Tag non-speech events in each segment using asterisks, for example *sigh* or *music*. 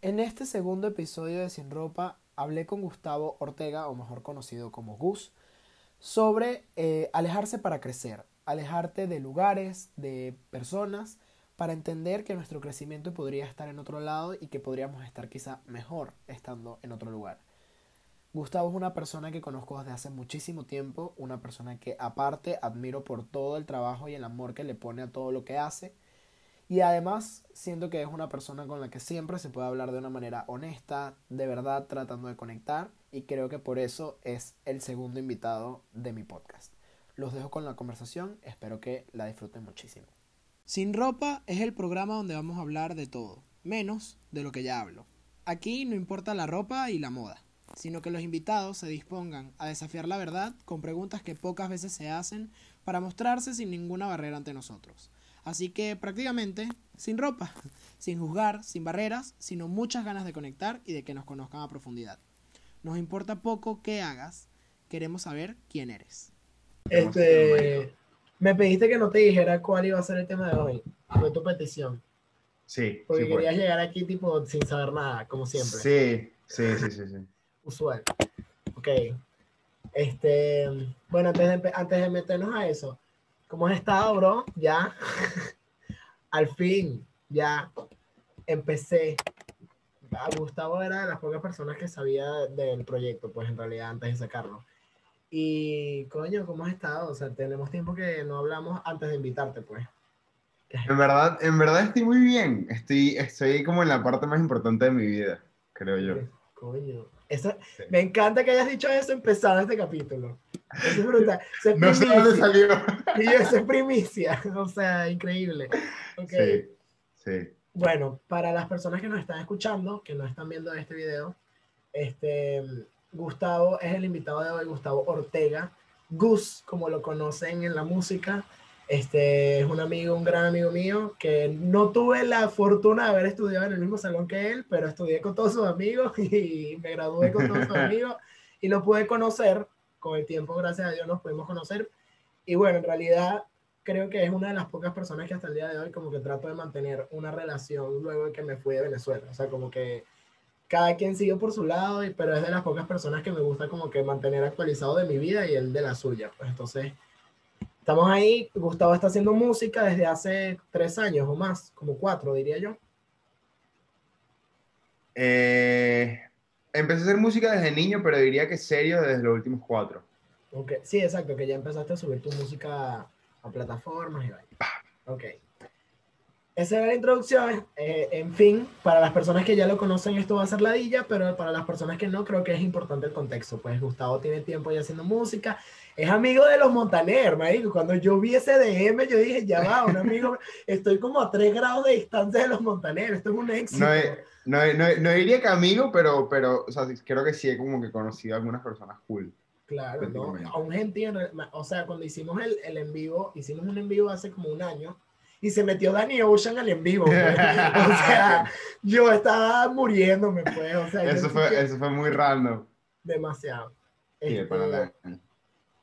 En este segundo episodio de Sin Ropa hablé con Gustavo Ortega, o mejor conocido como Gus, sobre eh, alejarse para crecer, alejarte de lugares, de personas, para entender que nuestro crecimiento podría estar en otro lado y que podríamos estar quizá mejor estando en otro lugar. Gustavo es una persona que conozco desde hace muchísimo tiempo, una persona que aparte admiro por todo el trabajo y el amor que le pone a todo lo que hace y además siento que es una persona con la que siempre se puede hablar de una manera honesta, de verdad, tratando de conectar. Y creo que por eso es el segundo invitado de mi podcast. Los dejo con la conversación, espero que la disfruten muchísimo. Sin ropa es el programa donde vamos a hablar de todo, menos de lo que ya hablo. Aquí no importa la ropa y la moda, sino que los invitados se dispongan a desafiar la verdad con preguntas que pocas veces se hacen para mostrarse sin ninguna barrera ante nosotros. Así que prácticamente sin ropa, *laughs* sin juzgar, sin barreras, sino muchas ganas de conectar y de que nos conozcan a profundidad. Nos importa poco qué hagas, queremos saber quién eres. Este, me pediste que no te dijera cuál iba a ser el tema de hoy. Fue tu petición. Sí. Porque querías llegar aquí tipo sin saber nada, como siempre. Sí, sí, sí, sí. sí. Usual. Ok. Este, bueno, antes de, antes de meternos a eso, ¿Cómo has estado, bro? Ya. *laughs* Al fin, ya empecé. Ah, Gustavo era de las pocas personas que sabía del proyecto, pues en realidad, antes de sacarlo. Y, coño, ¿cómo has estado? O sea, tenemos tiempo que no hablamos antes de invitarte, pues. En verdad, en verdad estoy muy bien. Estoy, estoy como en la parte más importante de mi vida, creo yo. Coño. Eso, Me encanta que hayas dicho eso empezando este capítulo. *laughs* Es brutal. no sé dónde salió. Y eso es primicia. *laughs* O sea, increíble. Okay. Sí, sí. Bueno, para las personas que nos están escuchando, que no están viendo este video, este, Gustavo es el invitado de hoy, Gustavo Ortega. Gus, como lo conocen en la música, este es un amigo, un gran amigo mío, que no tuve la fortuna de haber estudiado en el mismo salón que él, pero estudié con todos sus amigos *laughs* y me gradué con todos sus amigos y lo pude conocer. Con el tiempo, gracias a Dios, nos pudimos conocer. Y bueno, en realidad creo que es una de las pocas personas que hasta el día de hoy como que trato de mantener una relación luego de que me fui de Venezuela. O sea, como que cada quien sigue por su lado, pero es de las pocas personas que me gusta como que mantener actualizado de mi vida y él de la suya. Pues entonces Estamos ahí, Gustavo está haciendo música desde hace tres años o más, como cuatro, diría yo. Eh, empecé a hacer música desde niño, pero diría que serio desde los últimos cuatro. Okay. Sí, exacto, que ya empezaste a subir tu música a plataformas y Ok. Esa era la introducción. Eh, en fin, para las personas que ya lo conocen, esto va a ser ladilla, pero para las personas que no, creo que es importante el contexto. Pues Gustavo tiene tiempo ya haciendo música es amigo de los Montaner, dijo, Cuando yo vi ese DM, yo dije, ya va, un amigo, *laughs* estoy como a tres grados de distancia de los Montaner, esto es un éxito. No, no, no, diría que amigo, pero, pero o sea, creo que sí he como que conocido a algunas personas cool. Claro, no, a un gentío, o sea, cuando hicimos el, el en vivo, hicimos un en vivo hace como un año, y se metió Danny Ocean al en vivo. Pues. *laughs* o sea, yo estaba muriéndome, pues. O sea, eso, fue, eso fue muy random. Demasiado. Sí, este, para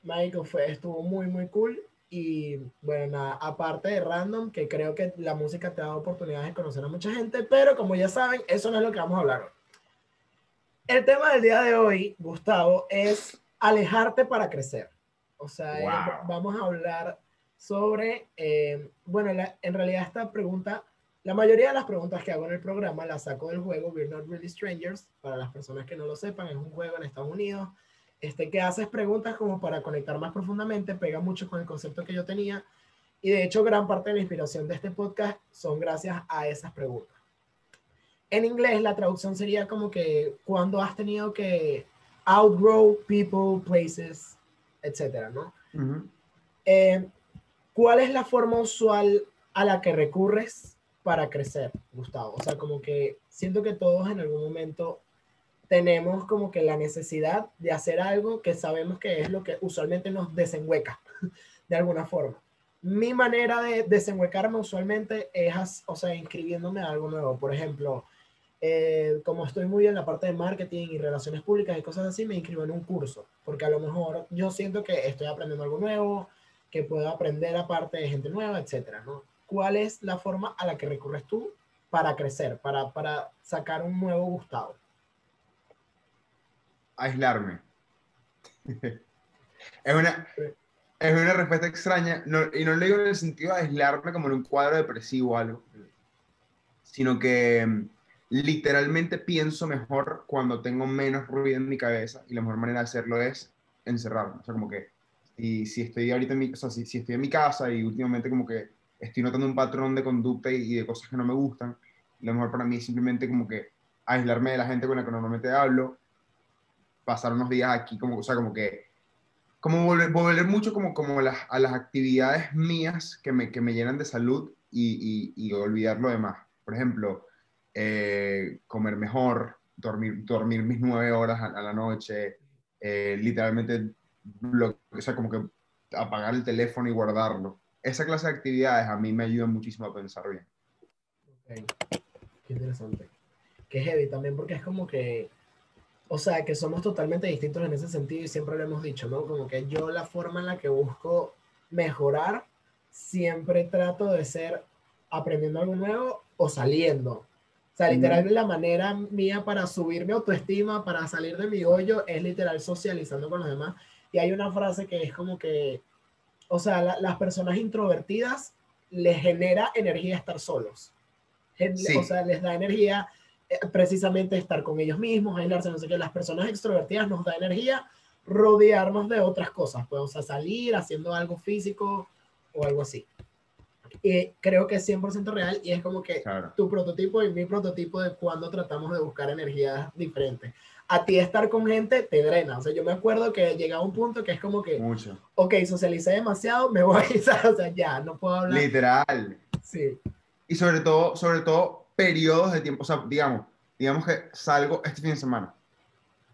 Michael fue, estuvo muy, muy cool. Y bueno, aparte de random, que creo que la música te da oportunidades de conocer a mucha gente, pero como ya saben, eso no es lo que vamos a hablar hoy. El tema del día de hoy, Gustavo, es alejarte para crecer. O sea, vamos a hablar sobre, eh, bueno, en realidad esta pregunta, la mayoría de las preguntas que hago en el programa las saco del juego We're Not Really Strangers. Para las personas que no lo sepan, es un juego en Estados Unidos este, que haces preguntas como para conectar más profundamente, pega mucho con el concepto que yo tenía. Y de hecho, gran parte de la inspiración de este podcast son gracias a esas preguntas. En inglés, la traducción sería como que cuando has tenido que outgrow people, places, etcétera, ¿no? Eh, ¿Cuál es la forma usual a la que recurres para crecer, Gustavo? O sea, como que siento que todos en algún momento tenemos como que la necesidad de hacer algo que sabemos que es lo que usualmente nos desenhueca *laughs* de alguna forma. Mi manera de desenhuecarme usualmente es, o sea, inscribiéndome a algo nuevo. Por ejemplo, eh, como estoy muy en la parte de marketing y relaciones públicas y cosas así, me inscribo en un curso, porque a lo mejor yo siento que estoy aprendiendo algo nuevo, que puedo aprender aparte de gente nueva, etcétera, ¿no? ¿Cuál es la forma a la que recurres tú para crecer, para, para sacar un nuevo Gustavo? Aislarme. *laughs* es, una, es una respuesta extraña, y no lo digo en el sentido de aislarme como en un cuadro depresivo o algo, sino que mm, literalmente pienso mejor cuando tengo menos ruido en mi cabeza y la mejor manera de hacerlo es encerrarme. O sea, como que y si estoy ahorita en mi, o sea, si, si, estoy en mi casa y últimamente como que estoy notando un patrón de conducta y, de cosas que no me gustan, lo mejor para mí es simplemente como que aislarme de la gente con la que normalmente hablo, pasar unos días aquí, como, o sea, como que, como volver, volver mucho como, como las, a las actividades mías que me, que me llenan de salud y, y, y olvidar lo demás. Por ejemplo, eh, comer mejor, dormir, dormir mis nueve horas a, la noche, eh, literalmente, o sea, como que apagar el teléfono y guardarlo. Esa clase de actividades a mí me ayudan muchísimo a pensar bien. Qué interesante. Qué heavy también porque es como que, o sea, que somos totalmente distintos en ese sentido y siempre lo hemos dicho, ¿no? Como que yo la forma en la que busco mejorar, siempre trato de ser aprendiendo algo nuevo o saliendo. O sea, literal, la manera mía para subir mi autoestima, para salir de mi hoyo, es literal socializando con los demás. Y hay una frase que es como que, o sea, las personas introvertidas les genera energía estar solos. O sea, les da energía eh, precisamente estar con ellos mismos, aislarse, no sé qué. Las personas extrovertidas nos da energía rodearnos de otras cosas, pues, o sea, salir haciendo algo físico o algo así y creo que es 100% real y es como que tu prototipo y mi prototipo de cuando tratamos de buscar energías diferentes. A ti estar con gente te drena. O sea, yo me acuerdo que llegaba un punto que es como que, Mucho. ok, socialicé demasiado, me voy, *laughs* o sea, ya, no puedo hablar. Literal. Sí. Y sobre todo, sobre todo, periodos de tiempo, o sea, digamos, digamos que salgo este fin de semana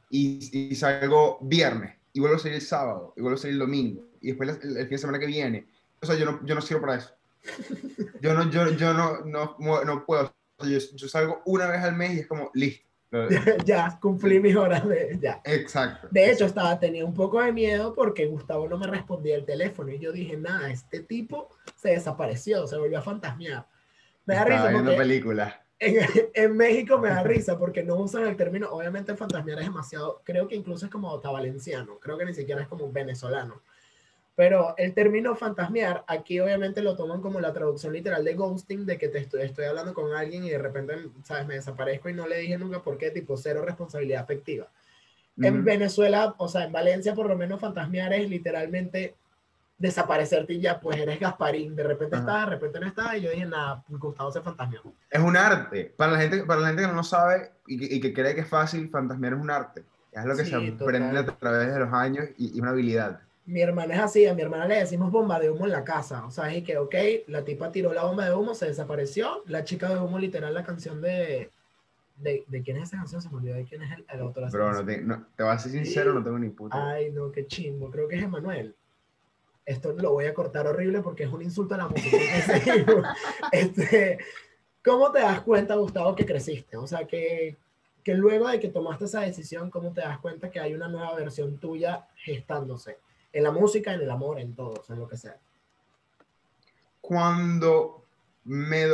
y, y salgo viernes y vuelvo a salir el sábado y vuelvo a salir el domingo y después el, el fin de semana que viene. O sea, yo no, yo no sirvo para eso. *laughs* Yo no, yo, yo no, no, no puedo. Yo, yo, salgo una vez al mes y es como, listo. *laughs* ya, cumplí mis horas de... Ya. Exacto. De hecho, estaba, tenía un poco de miedo porque Gustavo no me respondía el teléfono y yo dije, nada, este tipo se desapareció, se volvió a fantasmear. Me da risa porque película. En, *laughs* en, México me da risa porque no usan el término, obviamente fantasmear es demasiado, creo que incluso es como valenciano, creo que ni siquiera es como venezolano. Pero el término fantasmear, aquí obviamente lo toman como la traducción literal de ghosting, de que te estoy, estoy hablando con alguien y de repente, ¿sabes? Me desaparezco y no le dije nunca por qué, tipo cero responsabilidad afectiva. En Venezuela, o sea, en Valencia por lo menos fantasmear es literalmente desaparecerte y ya, pues eres Gasparín, de repente está, de repente no está, y yo dije, nada, Gustavo se fantasmeó. Es un arte, para la gente, para la gente que no lo sabe y que, y que cree que es fácil, fantasmear es un arte, es lo que se aprende a través de los años y, y una habilidad mi hermana es así, a mi hermana le decimos bomba de humo en la casa. O sea, es que, ok, la tipa tiró la bomba de humo, se desapareció. La chica de humo, literal, la canción de. ¿De, de quién es esa canción? Se me olvidó de quién es el, el autor. No te, no, te voy a ser sincero, no tengo ni puta. Ay, no, qué chimbo. Creo que es Emanuel. Esto lo voy a cortar horrible porque es un insulto a la música. *laughs* este, ¿Cómo te das cuenta, Gustavo, que creciste? O sea, que, que luego de que tomaste esa decisión, ¿cómo te das cuenta que hay una nueva versión tuya gestándose? En la música, en el amor, en todo, en lo que sea. Cuando me...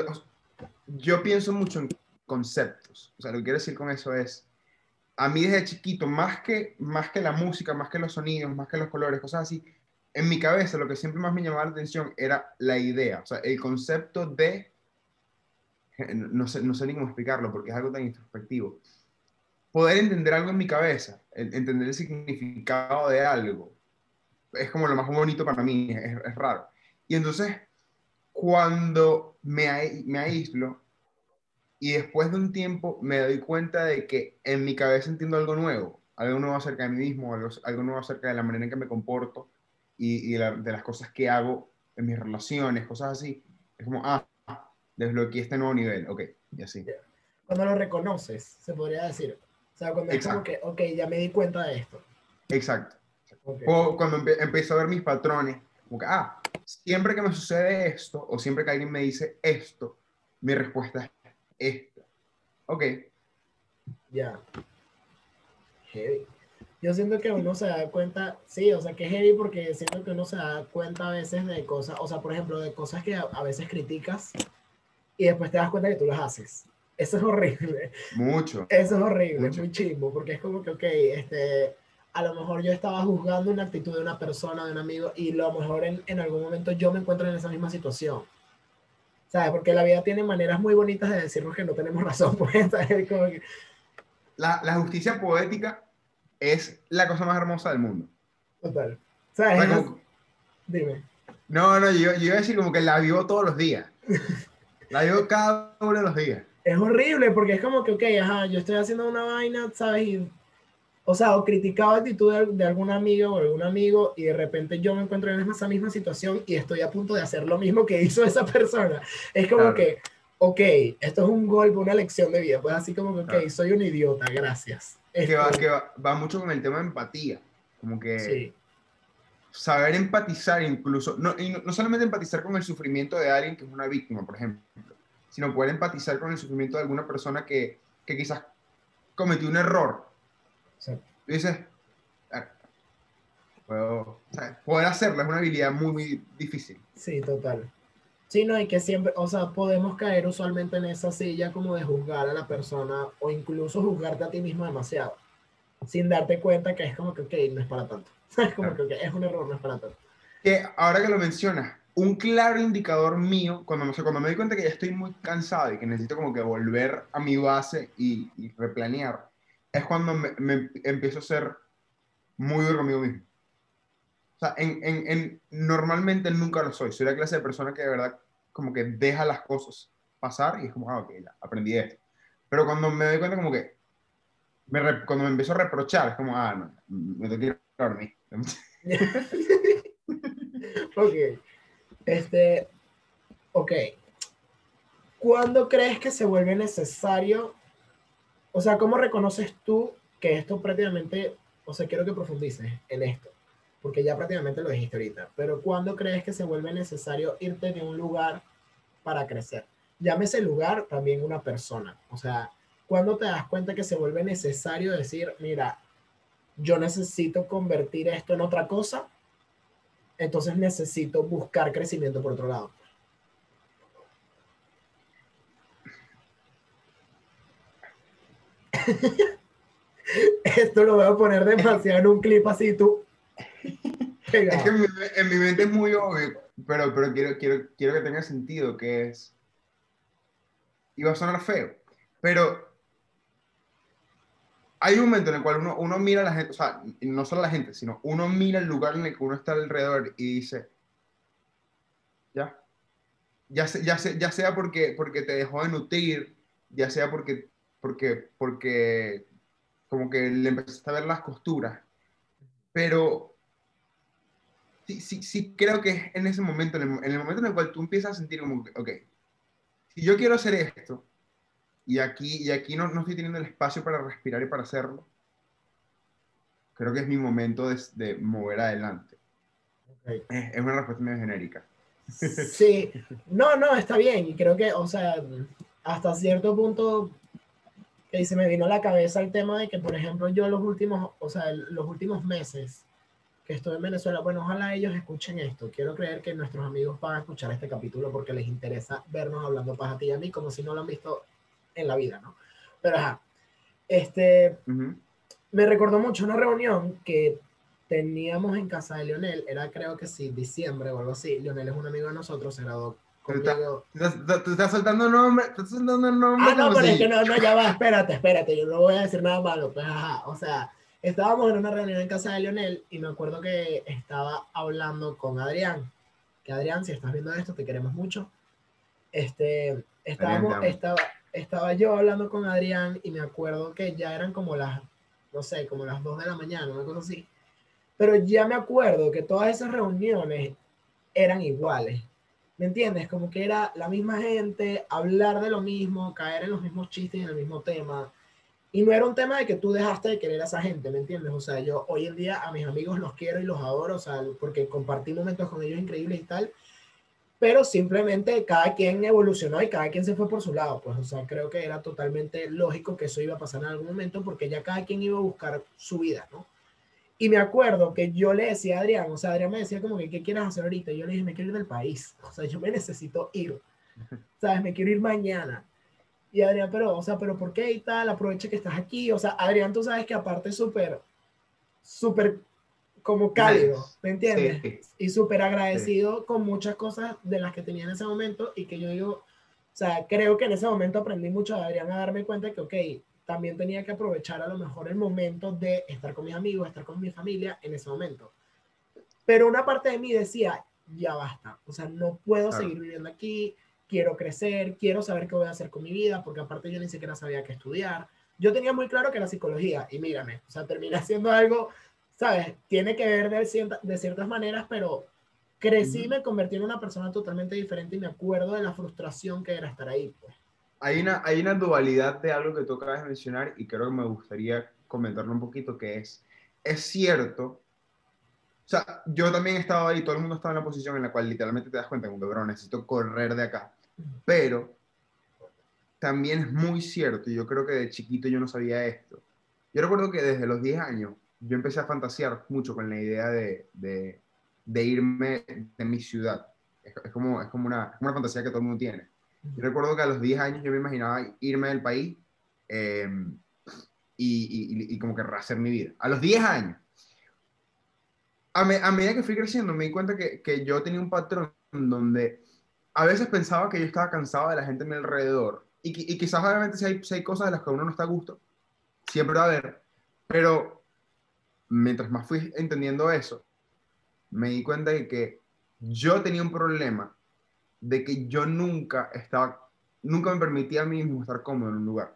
Yo pienso mucho en conceptos. O sea, lo que quiero decir con eso es, a mí desde chiquito, más que, más que la música, más que los sonidos, más que los colores, cosas así, en mi cabeza lo que siempre más me llamaba la atención era la idea, o sea, el concepto de, no sé, no sé ni cómo explicarlo porque es algo tan introspectivo, poder entender algo en mi cabeza, entender el significado de algo, es como lo más bonito para mí, es, raro. Y entonces, cuando me, me aíslo y después de un tiempo me doy cuenta de que en mi cabeza entiendo algo nuevo, algo nuevo acerca de mí mismo, algo, algo nuevo acerca de la manera en que me comporto y, y de, las cosas que hago en mis relaciones, cosas así, es como, ah, desbloqueé este nuevo nivel, ok, y así. Cuando lo reconoces, se podría decir. O sea, cuando es como que, ok, ya me di cuenta de esto. Exacto. O cuando empiezo a ver mis patrones, como que, ah, siempre que me sucede esto, o siempre que alguien me dice esto, mi respuesta es esta. Ok. Ya. Heavy. Yo siento que uno se da cuenta, sí, o sea, que es heavy porque siento que uno se da cuenta a veces de cosas, o sea, por ejemplo, de cosas que a, veces criticas y después te das cuenta que tú las haces. Eso es horrible. Mucho. Eso es horrible, Mucho. es muy chimbo, porque es como que, ok, este, a lo mejor yo estaba juzgando una actitud de una persona, de un amigo, y a lo mejor en, en algún momento yo me encuentro en esa misma situación. ¿Sabes? Porque la vida tiene maneras muy bonitas de decirnos que no tenemos *laughs* razón, pues, que, La, la justicia poética es la cosa más hermosa del mundo. total. ¿Sabes? como- Dime. no, no, yo, yo iba a decir como que la vivo todos los días. *laughs* La vivo cada uno de los días. es horrible porque es como que, ok, ajá, yo estoy haciendo una vaina, ¿sabes? Y, o sea, o criticado la actitud de, de algún amigo o algún amigo y de repente yo me encuentro en esa misma situación y estoy a punto de hacer lo mismo que *laughs* hizo esa persona. Es como Claro. que, ok, esto es un golpe, una lección de vida. Pues así como que, ok, Claro. soy un idiota, gracias. Que va, que va, va mucho con el tema de empatía. Como que sí, saber empatizar incluso, no, y no, no solamente empatizar con el sufrimiento de alguien que es una víctima, por ejemplo, sino poder empatizar con el sufrimiento de alguna persona que, que quizás cometió un error. Tú dices, "Ah, puedo, o sea, poder hacerlo es una habilidad muy, muy difícil. Sí, total. Sí, no, y que siempre, o sea, podemos caer usualmente en esa silla como de juzgar a la persona o incluso juzgarte a ti mismo demasiado, sin darte cuenta que es como que, ok, no es para tanto. *laughs* Es como que, ok, es un error, no es para tanto. Que ahora que lo mencionas, un claro indicador mío, cuando, cuando me doy cuenta que ya estoy muy cansado y que necesito como que volver a mi base y, y replanear, es cuando me, me empiezo a ser muy duro conmigo mismo. O sea, en, en, en- normalmente nunca lo soy. Soy la clase de persona que de verdad como que deja las cosas pasar y es como, ah, ok, ya, aprendí esto. Pero cuando me doy cuenta como que, me cuando me empiezo a reprochar, es como, ah, no, me tengo que ir a dormir. *laughs* Ok. Este, ok. ¿Cuándo crees que se vuelve necesario? O sea, ¿cómo reconoces tú que esto prácticamente, o sea, quiero que profundices en esto, porque ya prácticamente lo dijiste ahorita, pero ¿cuándo crees que se vuelve necesario irte de un lugar para crecer? Llámese lugar también una persona. O sea, ¿cuándo te das cuenta que se vuelve necesario decir, mira, yo necesito convertir esto en otra cosa entonces necesito buscar crecimiento por otro lado. *laughs* Esto lo voy a poner demasiado en un clip así, tú. Es que en mi, en mi mente es muy obvio, pero, pero quiero, quiero, quiero que tenga sentido, que es... Iba a sonar feo, pero hay un momento en el cual uno, uno mira a la gente, o sea, no solo a la gente, sino uno mira el lugar en el que uno está alrededor y dice, ya, ya, se- ya, se- ya sea porque, porque te dejó de nutrir, ya sea porque, porque, porque como que le empezaste a ver las costuras, pero sí, sí, sí creo que es en ese momento, en el, en el momento en el cual tú empiezas a sentir como, ok, si yo quiero hacer esto, y aquí, y aquí no, no estoy teniendo el espacio para respirar y para hacerlo, creo que es mi momento de, de mover adelante. Ok. Es, es una respuesta medio genérica. Sí, no, no, está bien. Y creo que, o sea, hasta cierto punto, que se me vino a la cabeza el tema de que, por ejemplo, yo los últimos, o sea, los últimos meses que estoy en Venezuela, bueno, ojalá ellos escuchen esto. Quiero creer que nuestros amigos van a escuchar este capítulo porque les interesa vernos hablando paja a ti y a mí, como si no lo han visto en la vida, ¿no? Pero ajá, este, Ujú. me recordó mucho una reunión que teníamos en casa de Lionel, era creo que sí, diciembre o algo así. Lionel es un amigo de nosotros, se graduó conmigo. Tú estás- soltando nombres, estás soltando nombres. Ah, no, pero es si- que no, no, ya va, espérate, espérate, yo no voy a decir nada malo, pues ajá, o sea, estábamos en una reunión en casa de Lionel y me acuerdo que estaba hablando con Adrián, que Adrián, si estás viendo esto, te queremos mucho. Este, estábamos, Adrián, estaba, estaba yo hablando con Adrián y me acuerdo que ya eran como las, no sé, como las 2 de la mañana, una cosa así. Pero ya me acuerdo que todas esas reuniones eran iguales. ¿Me entiendes? Como que era la misma gente, hablar de lo mismo, caer en los mismos chistes en el mismo tema. Y no era un tema de que tú dejaste de querer a esa gente, ¿me entiendes? O sea, yo hoy en día a mis amigos los quiero y los adoro, o sea, porque compartí momentos con ellos increíbles y tal, pero simplemente cada quien evolucionó y cada quien se fue por su lado, pues, o sea, creo que era totalmente lógico que eso iba a pasar en algún momento porque ya cada quien iba a buscar su vida, ¿no? Y me acuerdo que yo le decía a Adrián, o sea, Adrián me decía como que, ¿qué quieres hacer ahorita? Y yo le dije, me quiero ir del país, o sea, yo me necesito ir. *laughs* ¿sabes? Me quiero ir mañana. Y Adrián, pero, o sea, pero ¿por qué y tal? Aprovecha que estás aquí. O sea, Adrián, tú sabes que aparte es súper, súper como cálido, ¿me entiendes? Y súper agradecido con muchas cosas de las que tenía en ese momento y que yo digo, o sea, creo que en ese momento aprendí mucho de Adrián a darme cuenta que, ok, también tenía que aprovechar a lo mejor el momento de estar con mis amigos, estar con mi familia en ese momento. Pero una parte de mí decía, ya basta, o sea, no puedo seguir viviendo aquí, quiero crecer, quiero saber qué voy a hacer con mi vida, porque aparte yo ni siquiera sabía qué estudiar. Yo tenía muy claro que era psicología y mírame, o sea, terminé *laughs* haciendo algo ¿sabes? Tiene que ver de, de ciertas maneras, pero crecí y me convertí en una persona totalmente diferente y me acuerdo de la frustración que era estar ahí. Pues. Hay, una, hay una dualidad de algo que tú acabas de mencionar y creo que me gustaría comentarlo un poquito, que es, es cierto, o sea, yo también he estado ahí, todo el mundo estaba en la posición en la cual literalmente te das cuenta, como que, necesito correr de acá, pero también es muy cierto, y yo creo que de chiquito yo no sabía esto. Yo recuerdo que desde los 10 años yo empecé a fantasear mucho con la idea de, de, de irme de mi ciudad. Es, como, es como una, una, fantasía que todo el mundo tiene. Recuerdo que a los 10 años yo me imaginaba irme del país em, y, como que rehacer mi vida. A los 10 años. A, me, a, medida que fui creciendo me di cuenta que, que yo tenía un patrón donde a veces pensaba que yo estaba cansado de la gente a mi alrededor. Y, y quizás obviamente si hay, si hay cosas de las que uno no está a gusto, siempre va a haber. Pero mientras más fui entendiendo eso, me di cuenta de que yo tenía un problema de que yo nunca estaba, nunca me permitía a mí mismo estar cómodo en un lugar.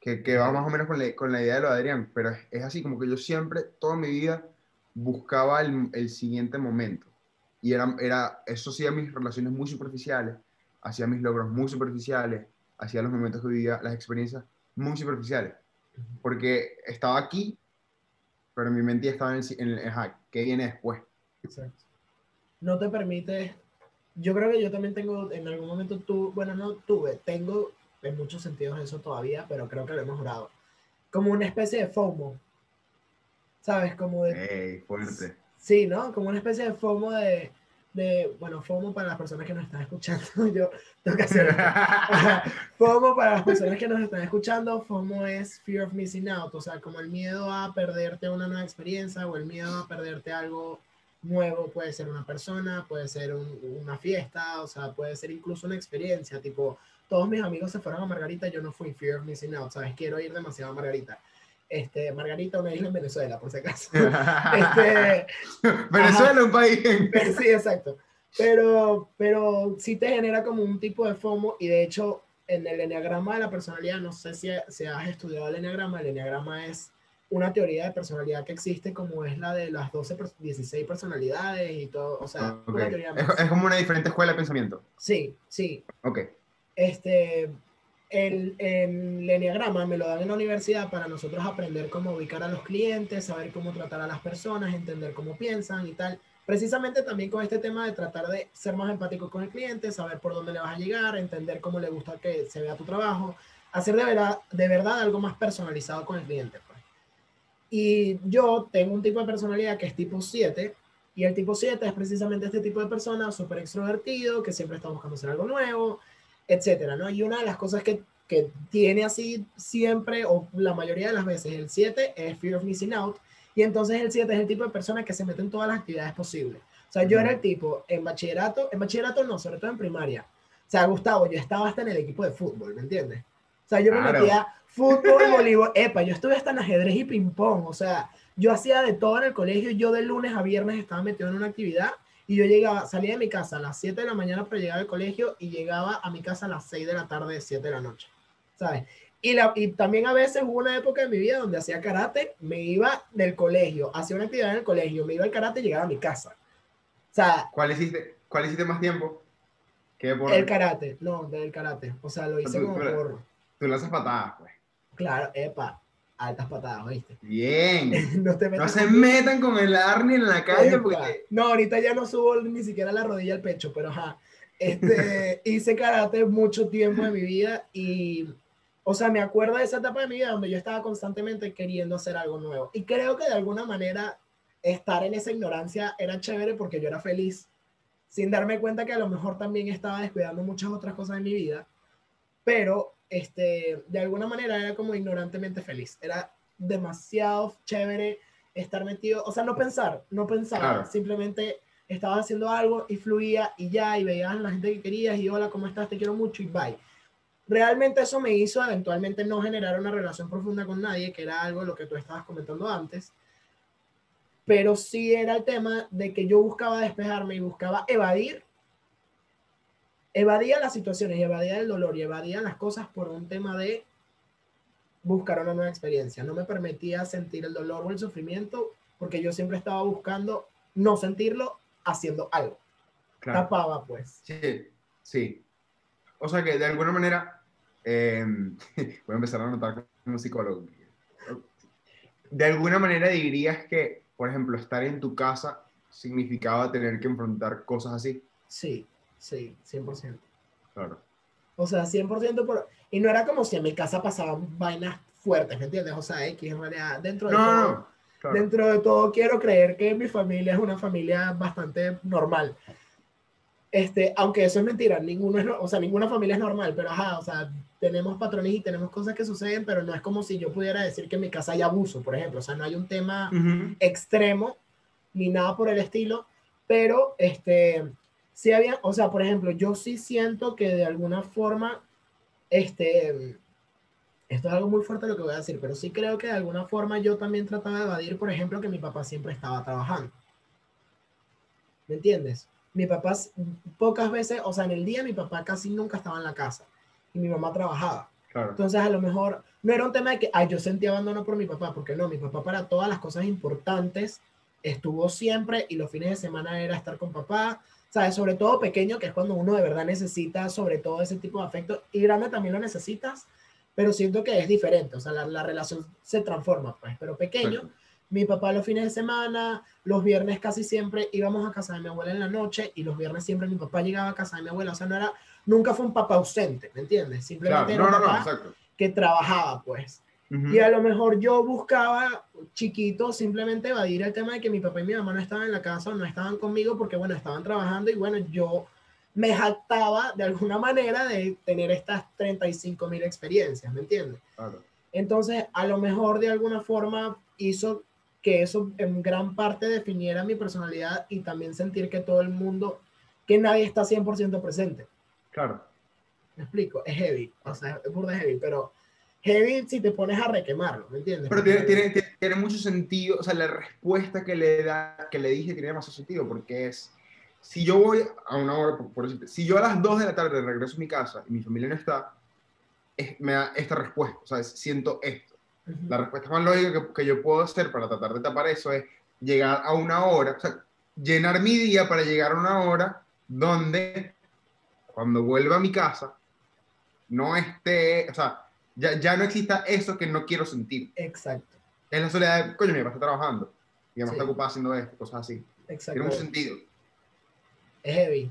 Que, que va más o menos con la, con la, idea de lo de Adrián, pero es, así como que yo siempre, toda mi vida, buscaba el, el siguiente momento. Y era, era, eso hacía mis relaciones muy superficiales, hacía mis logros muy superficiales, hacía los momentos que vivía, las experiencias muy superficiales. Porque estaba aquí pero mi mente estaba en el, en ¿qué viene después? Exacto. No te permite, yo creo que yo también tengo, en algún momento tú, bueno, no tuve, tengo en muchos sentidos eso todavía, pero creo que lo he mejorado. Como una especie de FOMO, ¿sabes? Como de... Hey, fuerte. Sí, ¿no? Como una especie de FOMO de, de, bueno, FOMO para las personas que nos están escuchando, *laughs* yo tengo que hacer *laughs* FOMO para las personas que nos están escuchando, FOMO es Fear of Missing Out, o sea, como el miedo a perderte una nueva experiencia o el miedo a perderte algo nuevo, puede ser una persona, puede ser una fiesta, o sea, puede ser incluso una experiencia, tipo, todos mis amigos se fueron a Margarita, yo no fui Fear of Missing Out, ¿sabes? Quiero ir demasiado a Margarita este, Margarita, una isla en Venezuela, por si acaso. *laughs* este, *laughs* Venezuela, un país. sí, exacto. Pero, pero sí te genera como un tipo de FOMO y de hecho en el enneagrama de la personalidad, no sé si, si has estudiado el enneagrama, el enneagrama es una teoría de personalidad que existe como es la de las 12, 16 personalidades y todo, o sea, una teoría es, es, como una diferente escuela de pensamiento. Sí, sí. Ok. Este, el, el enneagrama me lo dan en la universidad para nosotros aprender cómo ubicar a los clientes, saber cómo tratar a las personas, entender cómo piensan y tal. Precisamente también con este tema de tratar de ser más empático con el cliente, saber por dónde le vas a llegar, entender cómo le gusta que se vea tu trabajo, hacer de verdad, de verdad algo más personalizado con el cliente. Y yo tengo un tipo de personalidad que es tipo 7, y el tipo 7 es precisamente este tipo de persona súper extrovertido, que siempre está buscando hacer algo nuevo, etcétera, ¿no? Y una de las cosas que, que tiene así siempre, o la mayoría de las veces, el 7 es Fear of Missing Out, y entonces el 7 es el tipo de persona que se mete en todas las actividades posibles. O sea, yo era el tipo, en bachillerato, en bachillerato no, sobre todo en primaria. O sea, Gustavo, yo estaba hasta en el equipo de fútbol, ¿me entiendes? O sea, yo me metía fútbol, *laughs* voleibol, epa, yo estuve hasta en ajedrez y ping-pong, o sea, yo hacía de todo en el colegio, yo de lunes a viernes estaba metido en una actividad y yo llegaba, salía de mi casa a las 7 de la mañana para llegar al colegio y llegaba a mi casa a las 6 de la tarde, 7 de la noche, ¿sabes? Y, la, y también a veces hubo una época de mi vida donde hacía karate, me iba del colegio, hacía una actividad en el colegio, me iba al karate y llegaba a mi casa. O sea, ¿cuál hiciste, cuál hiciste más tiempo? ¿Qué El karate, no, del karate. O sea, lo hice como por... Tú le haces patadas, pues. Claro, epa altas patadas, ¿oíste? Bien. *laughs* no, se metan con el Arnie en la calle porque... No, ahorita ya no subo ni siquiera la rodilla al pecho, pero ajá. Este, *laughs* hice karate mucho tiempo de mi vida y, o sea, me acuerdo de esa etapa de mi vida donde yo estaba constantemente queriendo hacer algo nuevo. Y creo que de alguna manera estar en esa ignorancia era chévere porque yo era feliz. sin darme cuenta que a lo mejor también estaba descuidando muchas otras cosas en mi vida, pero este, de alguna manera era como ignorantemente feliz. Era demasiado chévere estar metido, o sea, no pensar, no pensar, simplemente estabas haciendo algo y fluía y ya, y veías a la gente que querías y hola, ¿cómo estás? Te quiero mucho y bye. Realmente eso me hizo eventualmente no generar una relación profunda con nadie, que era algo lo que tú estabas comentando antes, pero sí era el tema de que yo buscaba despejarme y buscaba evadir, evadía las situaciones y evadía el dolor y evadía las cosas por un tema de buscar una nueva experiencia. No me permitía sentir el dolor o el sufrimiento porque yo siempre estaba buscando no sentirlo haciendo algo. Tapaba, pues. Sí, sí. O sea que de alguna manera, em, *laughs* voy a empezar a notar como psicólogo. De alguna manera dirías que, por ejemplo, estar en tu casa significaba tener que enfrentar cosas así. Sí, sí, 100%. Claro. O sea, 100% por... Y no era como si en mi casa pasaban vainas fuertes, ¿me entiendes? O sea, X en realidad, dentro de todo... Dentro de todo, quiero creer que mi familia es una familia bastante normal. Este, aunque eso es mentira, ninguno es, o sea, ninguna familia es normal, pero ajá, o sea, tenemos patrones y tenemos cosas que suceden, pero no es como si yo pudiera decir que en mi casa hay abuso, por ejemplo, o sea, no hay un tema extremo ni nada por el estilo, pero este, sí había, o sea, por ejemplo, yo sí siento que de alguna forma, este, esto es algo muy fuerte lo que voy a decir, pero sí creo que de alguna forma yo también trataba de evadir, por ejemplo, que mi papá siempre estaba trabajando. ¿Me entiendes? Mi papá pocas veces, o sea, en el día mi papá casi nunca estaba en la casa y mi mamá trabajaba. Entonces a lo mejor no era un tema de que, ay, yo sentí abandono por mi papá, porque no, mi papá para todas las cosas importantes estuvo siempre y los fines de semana era estar con papá, ¿sabes? Sobre todo pequeño, que es cuando uno de verdad necesita sobre todo ese tipo de afecto y grande también lo necesitas, pero siento que es diferente, o sea, la, la relación se transforma, pues, pero pequeño. Mi papá los fines de semana, los viernes casi siempre íbamos a casa de mi abuela en la noche y los viernes siempre mi papá llegaba a casa de mi abuela, o sea, no era, nunca fue un papá ausente, ¿me entiendes? Simplemente era un papá que trabajaba, pues. Y a lo mejor yo buscaba, chiquito, simplemente evadir el tema de que mi papá y mi mamá no estaban en la casa o no estaban conmigo porque, bueno, estaban trabajando y, bueno, yo me jactaba de alguna manera de tener estas 35 mil experiencias, ¿me entiendes? Entonces, a lo mejor de alguna forma hizo que eso en gran parte definiera mi personalidad y también sentir que todo el mundo, que nadie está 100% presente. Claro. Me explico, es heavy, o sea, es burda heavy, pero heavy si te pones a requemarlo, ¿me entiendes? Pero tiene, tiene, tiene, mucho sentido, o sea, la respuesta que le da, que le dije tiene más sentido, porque es, si yo voy a una hora, por, decirte, si yo a las 2 de la tarde regreso a mi casa y mi familia no está, me da esta respuesta, o sea, siento esto. La respuesta más lógica que, que, yo puedo hacer para tratar de tapar eso es llegar a una hora, o sea, llenar mi día para llegar a una hora donde cuando vuelva a mi casa no esté, o sea, ya, ya no exista eso que no quiero sentir. Exacto. Es la soledad de, coño, mi papá está trabajando, mi mamá está ocupada haciendo esto, cosas así. Exacto. Tiene mucho sentido es heavy.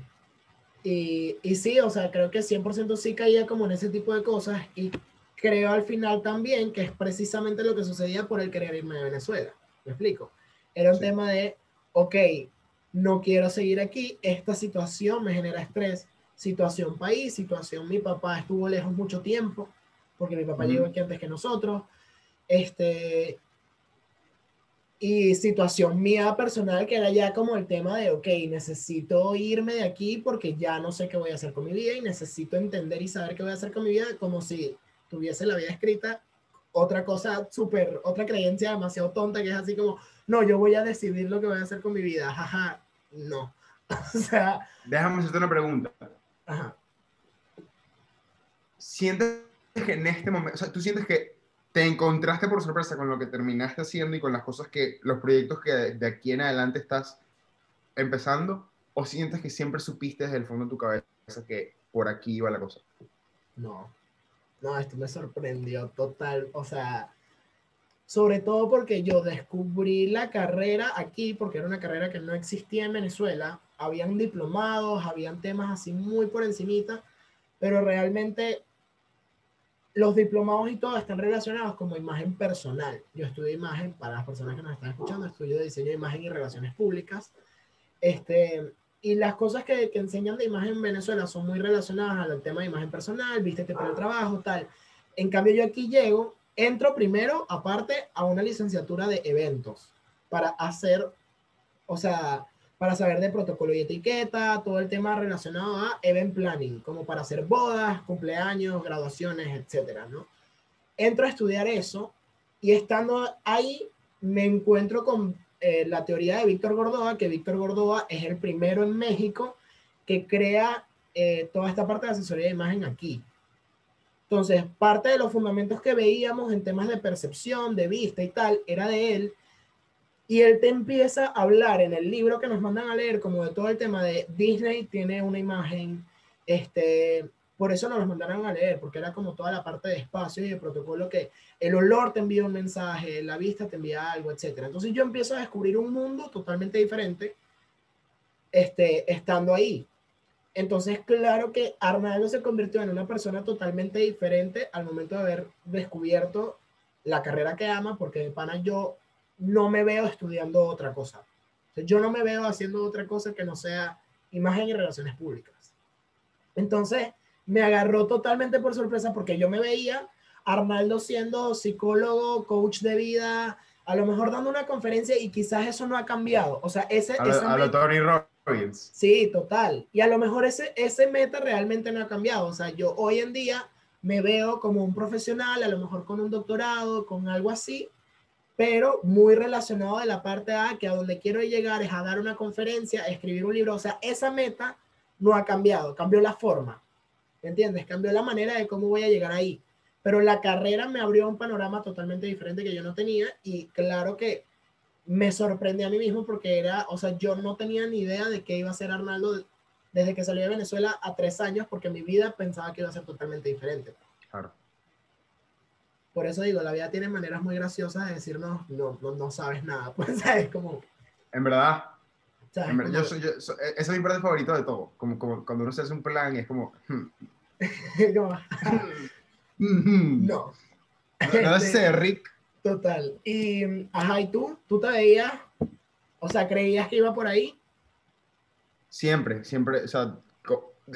Y, y sí, o sea, creo que 100% sí caía como en ese tipo de cosas y creo al final también que es precisamente lo que sucedía por el querer irme de Venezuela. ¿Me explico? Era un tema de, ok, no quiero seguir aquí, esta situación me genera estrés, situación país, situación mi papá estuvo lejos mucho tiempo, porque mi papá llegó aquí antes que nosotros, este, y situación mía personal que era ya como el tema de, ok, necesito irme de aquí porque ya no sé qué voy a hacer con mi vida y necesito entender y saber qué voy a hacer con mi vida como si tuviese la vida escrita. Otra cosa súper, otra creencia demasiado tonta que es así como, no, yo voy a decidir lo que voy a hacer con mi vida, jaja, no. *laughs* o sea... Déjame hacerte una pregunta. Ajá. ¿Sientes que en este momento, o sea, tú sientes que te encontraste por sorpresa con lo que terminaste haciendo y con las cosas que, los proyectos que de aquí en adelante estás empezando? ¿O sientes que siempre supiste desde el fondo de tu cabeza que por aquí iba la cosa? No, no, esto me sorprendió total, o sea, sobre todo porque yo descubrí la carrera aquí, porque era una carrera que no existía en Venezuela, habían diplomados, habían temas así muy por encimita, pero realmente los diplomados y todo están relacionados como imagen personal. Yo estudio imagen, para las personas que nos están escuchando, estudio diseño de imagen y relaciones públicas. Este, y las cosas que, que, enseñan de imagen en Venezuela son muy relacionadas al tema de imagen personal, vístete para el trabajo, tal. En cambio, yo aquí llego, entro primero, aparte, a una licenciatura de eventos para hacer, o sea, para saber de protocolo y etiqueta, todo el tema relacionado a event planning, como para hacer bodas, cumpleaños, graduaciones, etcétera, ¿no? Entro a estudiar eso y estando ahí me encuentro con eh, la teoría de Víctor Gordoa, que Víctor Gordoa es el primero en México que crea eh, toda esta parte de asesoría de imagen aquí. Entonces, parte de los fundamentos que veíamos en temas de percepción, de vista y tal, era de él. Y él te empieza a hablar en el libro que nos mandan a leer, como de todo el tema de Disney tiene una imagen, este, por eso nos los mandaron a leer, porque era como toda la parte de espacio y de protocolo que el olor te envía un mensaje, la vista te envía algo, etc. Entonces yo empiezo a descubrir un mundo totalmente diferente este, estando ahí. Entonces, claro que Arnaldo se convirtió en una persona totalmente diferente al momento de haber descubierto la carrera que ama, porque de pana yo no me veo estudiando otra cosa. yo no me veo haciendo otra cosa que no sea imagen y relaciones públicas. Entonces, me agarró totalmente por sorpresa porque yo me veía Arnaldo siendo psicólogo, coach de vida, a lo mejor dando una conferencia y quizás eso no ha cambiado. O sea, ese... A, lo, Tony Robbins. Sí, total. Y a lo mejor ese, ese meta realmente no ha cambiado. O sea, yo hoy en día me veo como un profesional, a lo mejor con un doctorado, con algo así, pero muy relacionado de la parte A, que a donde quiero llegar es a dar una conferencia, escribir un libro. O sea, esa meta no ha cambiado, cambió la forma. ¿Me entiendes? Cambió la manera de cómo voy a llegar ahí. Pero la carrera me abrió un panorama totalmente diferente que yo no tenía y claro que me sorprendí a mí mismo porque era, o sea, yo no tenía ni idea de qué iba a ser Arnaldo desde que salió de Venezuela a tres años porque mi vida pensaba que iba a ser totalmente diferente. Claro. Por eso digo, la vida tiene maneras muy graciosas de decirnos, no, no, no sabes nada. *laughs* Pues, ¿sabes? Como... En verdad, yo soy, yo, ese es mi parte favorito de todo. Como, como, cuando uno se hace un plan y es como. Hmm. *laughs* *laughs* no. No, sé, este, Rick. Total. Y, ajá, ¿y tú? ¿Tú te veías? O sea, ¿creías que iba por ahí? Siempre, siempre. O sea,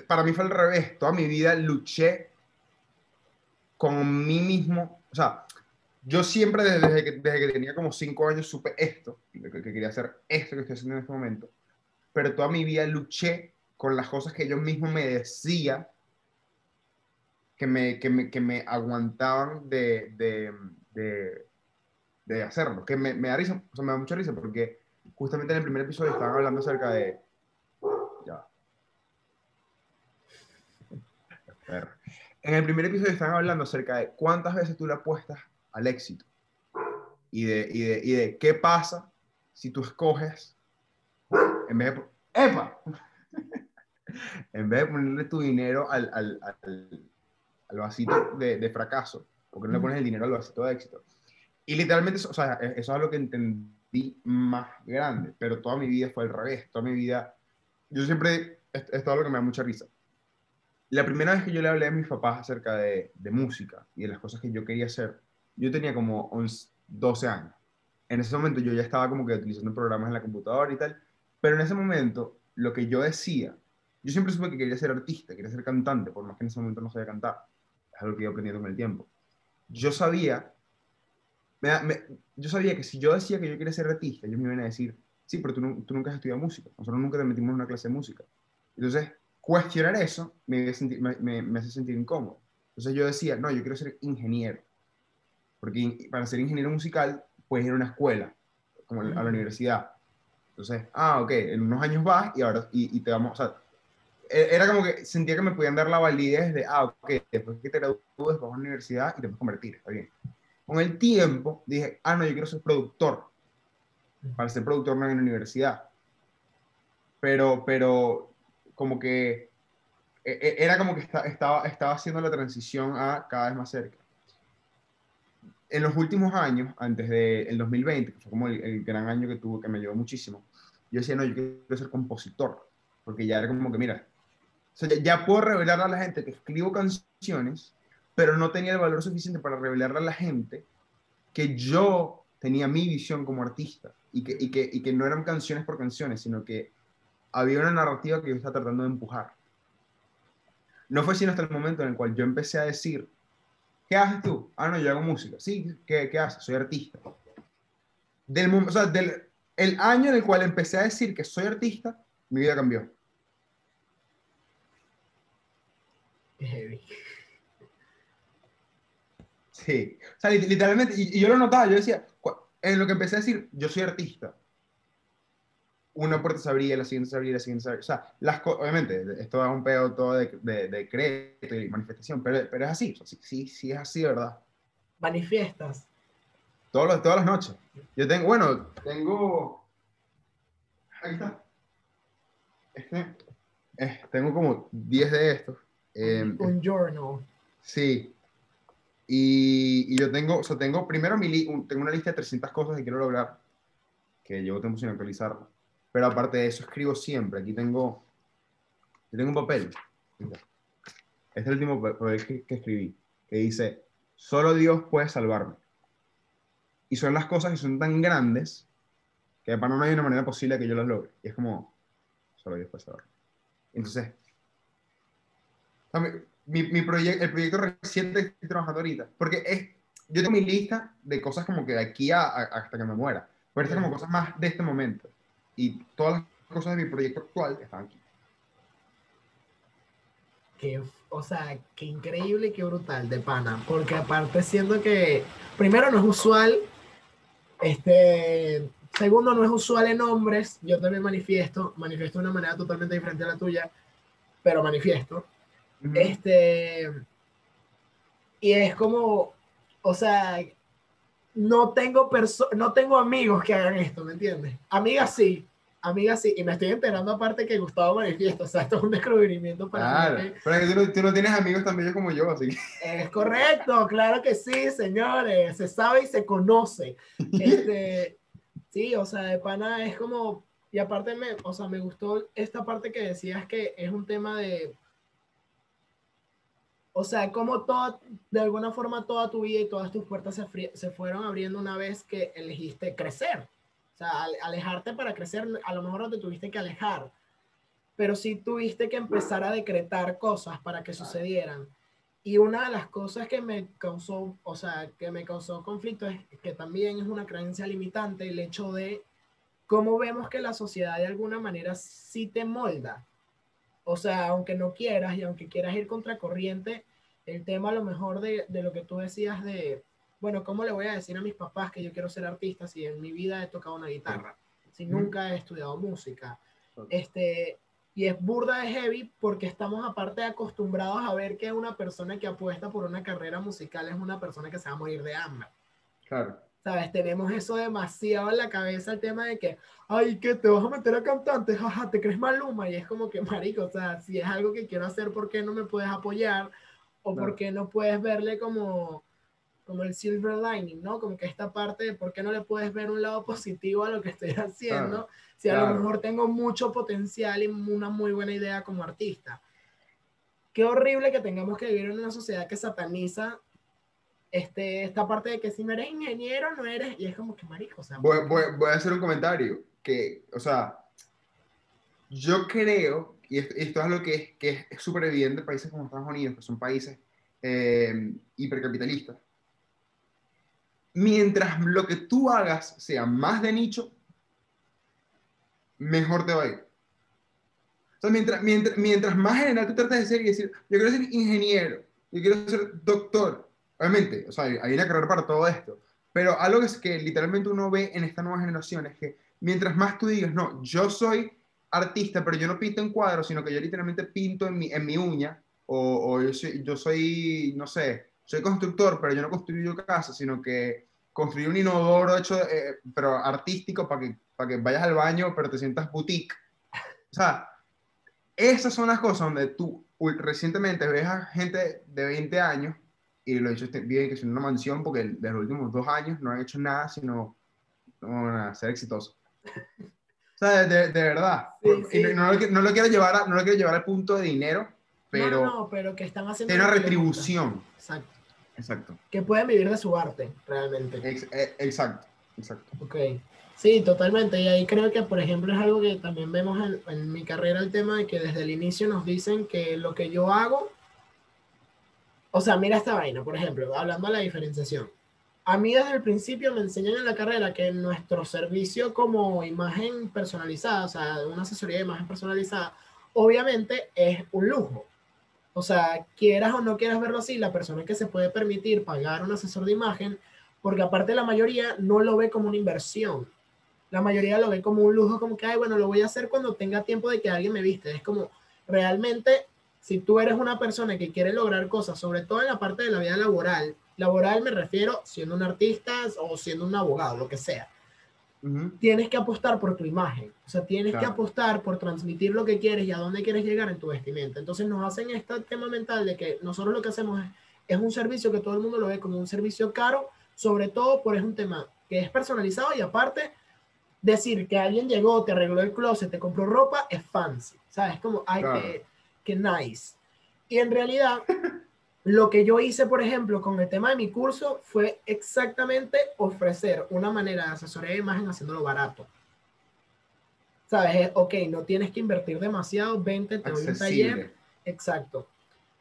para mí fue al revés. Toda mi vida luché con mí mismo. O sea, yo siempre desde que, desde que tenía como cinco años supe esto, que, que quería hacer esto que estoy haciendo en este momento, pero toda mi vida luché con las cosas que yo mismo me decía que me, que me, me aguantaban de, de, de, de, hacerlo, que me, me da risa, o sea, me da mucha risa porque justamente en el primer episodio estaban hablando acerca de... Ya. En el primer episodio estaban hablando acerca de cuántas veces tú le apuestas al éxito. Y de, y de, y de qué pasa si tú escoges, en vez de, ¡epa! *laughs* en vez de ponerle tu dinero al, al, al, al vasito de, de, fracaso, porque no le pones el dinero al vasito de éxito. Y literalmente, eso, o sea, e, eso es lo que entendí más grande, pero toda mi vida fue al revés, toda mi vida, yo siempre, esto es lo que me da mucha risa. La primera vez que yo le hablé a mis papás acerca de, música y de las cosas que yo quería hacer, yo tenía como 11, 12 años. En ese momento yo ya estaba como que utilizando programas en la computadora y tal, pero en ese momento lo que yo decía, yo siempre supe que quería ser artista, quería ser cantante, por más que en ese momento no sabía cantar. Es algo que iba aprendiendo con el tiempo. Yo sabía, yo sabía que si yo decía que yo quería ser artista, ellos me iban a decir, sí, pero tú, tú nunca has estudiado música, nosotros nunca te metimos en una clase de música. Entonces, cuestionar eso me, me, me hace sentir incómodo. Entonces yo decía, no, yo quiero ser ingeniero. Porque para ser ingeniero musical puedes ir a una escuela, como a la universidad. Entonces, ah, ok, en unos años vas y ahora y, te vamos, o sea, e, era como que sentía que me podían dar la validez de, ah, ok, después que te gradúes vas a la universidad y te puedes convertir, está bien. Con el tiempo dije, ah, no, yo quiero ser productor, para ser productor no en la universidad. Pero, pero, como que, e, e, era como que estaba, estaba haciendo la transición a cada vez más cerca. En los últimos años, antes del 2020, que fue como el, gran año que tuve, que me ayudó muchísimo, yo decía, no, yo quiero ser compositor, porque ya era como que, mira, ya, puedo revelar a la gente que escribo canciones, pero no tenía el valor suficiente para revelarle a la gente que yo tenía mi visión como artista y que, y que, y que no eran canciones por canciones, sino que había una narrativa que yo estaba tratando de empujar. No fue sino hasta el momento en el cual yo empecé a decir, ¿qué haces tú? Ah, no, yo hago música. Sí, ¿qué, qué haces? Soy artista. Del, o sea, del el año en el cual empecé a decir que soy artista, mi vida cambió. Sí, o sea, literalmente, y, yo lo notaba, yo decía, en lo que empecé a decir, yo soy artista, una puerta se abría, la siguiente se abría, la siguiente se abría. O sea, las obviamente, esto es un pedo todo de, de, decreto y manifestación, pero, pero es así, sí, sí, sí es así, ¿verdad? Manifiestas. Todos todas las noches. Yo tengo, bueno, tengo, ahí está. Este, tengo como 10 de estos. Eh, un journal. Sí, y, yo tengo, o sea, tengo primero mi tengo una lista de 300 cosas que quiero lograr, que llevo tiempo sin actualizarla. Pero aparte de eso, escribo siempre. Aquí tengo, yo tengo un papel. Este es el último papel que, que escribí, que dice, solo Dios puede salvarme. Y son las cosas que son tan grandes que para no hay una manera posible que yo las logre. Y es como, solo Dios puede salvarme. Entonces, mi, mi proyecto, el proyecto reciente que estoy trabajando ahorita, porque es, yo tengo mi lista de cosas como que de aquí a, hasta que me muera, pero estas como cosas más de este momento. Y todas las cosas de mi proyecto actual están aquí. Que, o sea, qué increíble, qué brutal de pana, porque aparte siendo que, primero no es usual, este, segundo no es usual en hombres, yo también manifiesto, manifiesto de una manera totalmente diferente a la tuya, pero manifiesto. Este, y es como, o sea, no tengo, no tengo amigos que hagan esto, ¿me entiendes? Amigas sí, amigas sí, y me estoy enterando aparte que Gustavo manifiesta, o sea, esto es un descubrimiento para mí. pero tú no, tienes amigos tan bellos como yo, así que... Es correcto, claro que sí, señores, se sabe y se conoce. *laughs* Este, sí, o sea, de pana es como, y aparte me, o sea, me gustó esta parte que decías que es un tema de o sea, como todo, de alguna forma toda tu vida y todas tus puertas se, se, fueron abriendo una vez que elegiste crecer. O sea, alejarte para crecer, a lo mejor no te tuviste que alejar, pero sí tuviste que empezar a decretar cosas para que sucedieran. Y una de las cosas que me causó, o sea, que me causó conflicto es que también es una creencia limitante el hecho de cómo vemos que la sociedad de alguna manera sí te molda o sea, aunque no quieras y aunque quieras ir contracorriente, el tema a lo mejor de, de, lo que tú decías de, bueno, ¿cómo le voy a decir a mis papás que yo quiero ser artista si en mi vida he tocado una guitarra? Si nunca he estudiado música. Este, y es burda de heavy porque estamos aparte acostumbrados a ver que una persona que apuesta por una carrera musical es una persona que se va a morir de hambre. Claro. ¿Sabes? Tenemos eso demasiado en la cabeza, el tema de que, ay, que te vas a meter a cantante, jaja, te crees Maluma. Y es como que, marico, o sea, si es algo que quiero hacer, ¿por qué no me puedes apoyar? O por qué no puedes verle como, como el silver lining, ¿no? Como que esta parte de por qué no le puedes ver un lado positivo a lo que estoy *laughs* haciendo, si a lo mejor tengo mucho potencial y una muy buena idea como artista. Qué horrible que tengamos que vivir en una sociedad que sataniza este, esta parte de que si no eres ingeniero, no eres, y es como que marico, o sea. Voy, voy, voy a hacer un comentario, que, o sea, yo creo, y esto, es algo que, que es súper evidente en países como Estados Unidos, que son países eh, hipercapitalistas, mientras lo que tú hagas sea más de nicho, mejor te va a ir. O sea, mientras, mientras, mientras más general tú tratas de ser y decir, yo quiero ser ingeniero, yo quiero ser doctor, Obviamente, o sea, hay una carrera para todo esto. Pero algo que, es que literalmente uno ve en esta nueva generación es que mientras más tú digas, no, yo soy artista, pero yo no pinto en cuadros, sino que yo literalmente pinto en mi, en mi uña, o, o yo, soy, yo soy, no sé, soy constructor, pero yo no construyo casa, sino que construyo un inodoro hecho, eh, pero artístico para que, para que vayas al baño, pero te sientas boutique. O sea, esas son las cosas donde tú recientemente ves a gente de 20 años y lo he hecho bien, que es una mansión, porque de los últimos dos años no han hecho nada sino no, ser exitoso. O sea, de, de verdad. Y no, no, lo, quiero llevar a, no lo quiero llevar al punto de dinero, pero, no, pero que están haciendo tiene una retribución. Exacto. Exacto. Que pueden vivir de su arte, realmente. Eh, exacto. Exacto. Ok. Sí, totalmente. Y ahí creo que, por ejemplo, es algo que también vemos en, en, mi carrera, el tema de que desde el inicio nos dicen que lo que yo hago, o sea, mira esta vaina, por ejemplo, hablando de la diferenciación. A mí desde el principio me enseñan en la carrera que nuestro servicio como imagen personalizada, o sea, una asesoría de imagen personalizada, obviamente es un lujo. O sea, quieras o no quieras verlo así, la persona que se puede permitir pagar un asesor de imagen, porque aparte la mayoría no lo ve como una inversión. La mayoría lo ve como un lujo, como que, ay, bueno, lo voy a hacer cuando tenga tiempo de que alguien me viste. Es como, realmente, si tú eres una persona que quiere lograr cosas, sobre todo en la parte de la vida laboral, laboral me refiero siendo un artista o siendo un abogado, lo que sea tienes que apostar por tu imagen. O sea, tienes que apostar por transmitir lo que quieres y a dónde quieres llegar en tu vestimenta. Entonces nos hacen este tema mental de que nosotros lo que hacemos es, es un servicio que todo el mundo lo ve como un servicio caro, sobre todo por es un tema que es personalizado y aparte decir que alguien llegó, te arregló el closet, te compró ropa, es fancy. ¿Sabes? Como, ay, que, que nice. Y en realidad *laughs* Lo que yo hice, por ejemplo, con el tema de mi curso fue exactamente ofrecer una manera de asesoría de imagen haciéndolo barato. ¿Sabes? Ok, no tienes que invertir demasiado, 20, te doy un taller. Exacto.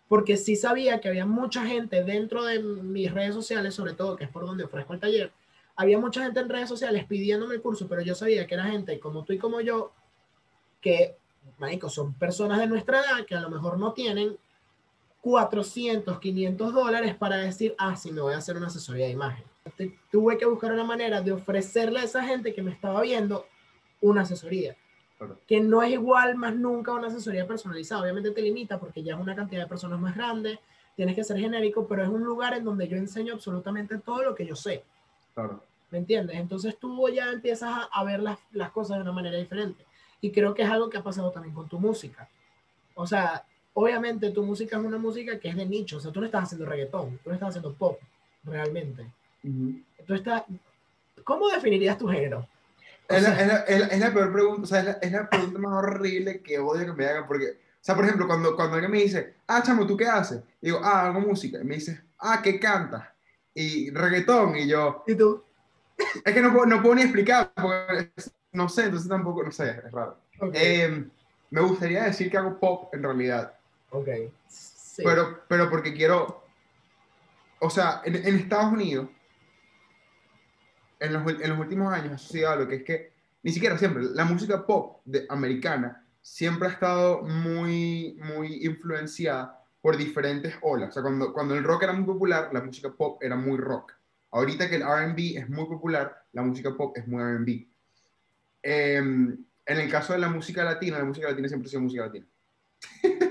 Porque sí sabía que había mucha gente dentro de mis redes sociales, sobre todo, que es por donde ofrezco el taller, había mucha gente en redes sociales pidiéndome el curso, pero yo sabía que era gente como tú y como yo, que, marico, son personas de nuestra edad que a lo mejor no tienen 400, 500 dólares para decir, ah, sí, me voy a hacer una asesoría de imagen. Tuve que buscar una manera de ofrecerle a esa gente que me estaba viendo una asesoría. Que no es igual más nunca una asesoría personalizada. Obviamente te limita porque ya es una cantidad de personas más grande, tienes que ser genérico, pero es un lugar en donde yo enseño absolutamente todo lo que yo sé. Claro. ¿Me entiendes? Entonces tú ya empiezas a, a ver las, las cosas de una manera diferente. Y creo que es algo que ha pasado también con tu música. O sea, obviamente tu música es una música que es de nicho, o sea, tú no estás haciendo reggaetón, tú no estás haciendo pop, realmente. Tú estás, ¿Cómo definirías tu género? Es la, es, la, peor pregunta, o sea, es la, pregunta más horrible que odio que me hagan, porque, o sea, por ejemplo, cuando, cuando alguien me dice, ah, chamo, ¿tú qué haces? digo, ah, hago música, y me dice, ah, ¿qué cantas? Y reggaetón, y yo... ¿Y tú? Es que no, puedo, no puedo ni explicar, porque no sé, entonces tampoco, no sé, es raro. Eh, me gustaría decir que hago pop en realidad, Ok. Pero, pero porque quiero, o sea, en, Estados Unidos, en los, en los, últimos años ha sucedido algo que es que, ni siquiera siempre, la música pop de, americana siempre ha estado muy, muy influenciada por diferentes olas. O sea, cuando, cuando el rock era muy popular, la música pop era muy rock. Ahorita que el RB es muy popular, la música pop es muy RB. Em, en el caso de la música latina, la música latina siempre ha sido música latina. *laughs*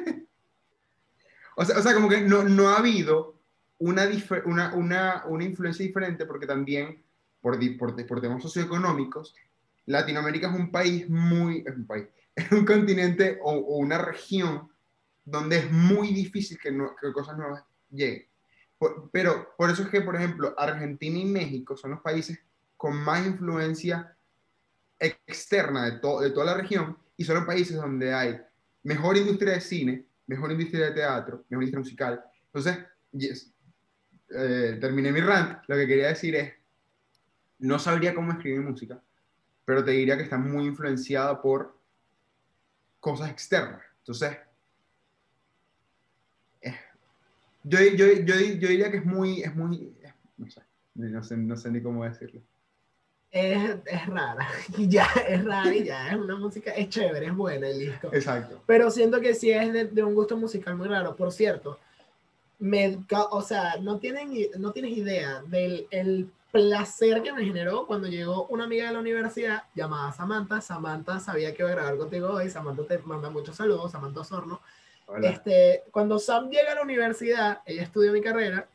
O sea, o sea como que no, no ha habido una, una, una, una, influencia diferente porque también, por, por, temas socioeconómicos, Latinoamérica es un país muy, es un país, *laughs* es un continente o, una región donde es muy difícil que, que cosas nuevas lleguen. pero por eso es que, por ejemplo, Argentina y México son los países con más influencia externa de, de toda la región y son los países donde hay mejor industria de cine, mejor industria de teatro, mejor industria musical. Entonces, yes, eh, terminé mi rant. Lo que quería decir es, no sabría cómo escribir música, pero te diría que está muy influenciada por cosas externas. Entonces, eh, yo, yo, yo, yo, diría que es muy, es muy, no sé, no sé, no sé ni cómo decirlo es, es, rara, *laughs* y ya es rara y ya es una música, es chévere, es buena el disco. Exacto. Pero siento que sí es de, de un gusto musical muy raro. Por cierto, me, o sea, no, tienen, no tienes idea del el placer que me generó cuando llegó una amiga de la universidad llamada Samantha. Samantha sabía que iba a grabar contigo hoy. Samantha te manda muchos saludos, Samantha Osorno. Este, cuando Sam llega a la universidad, ella estudia mi carrera,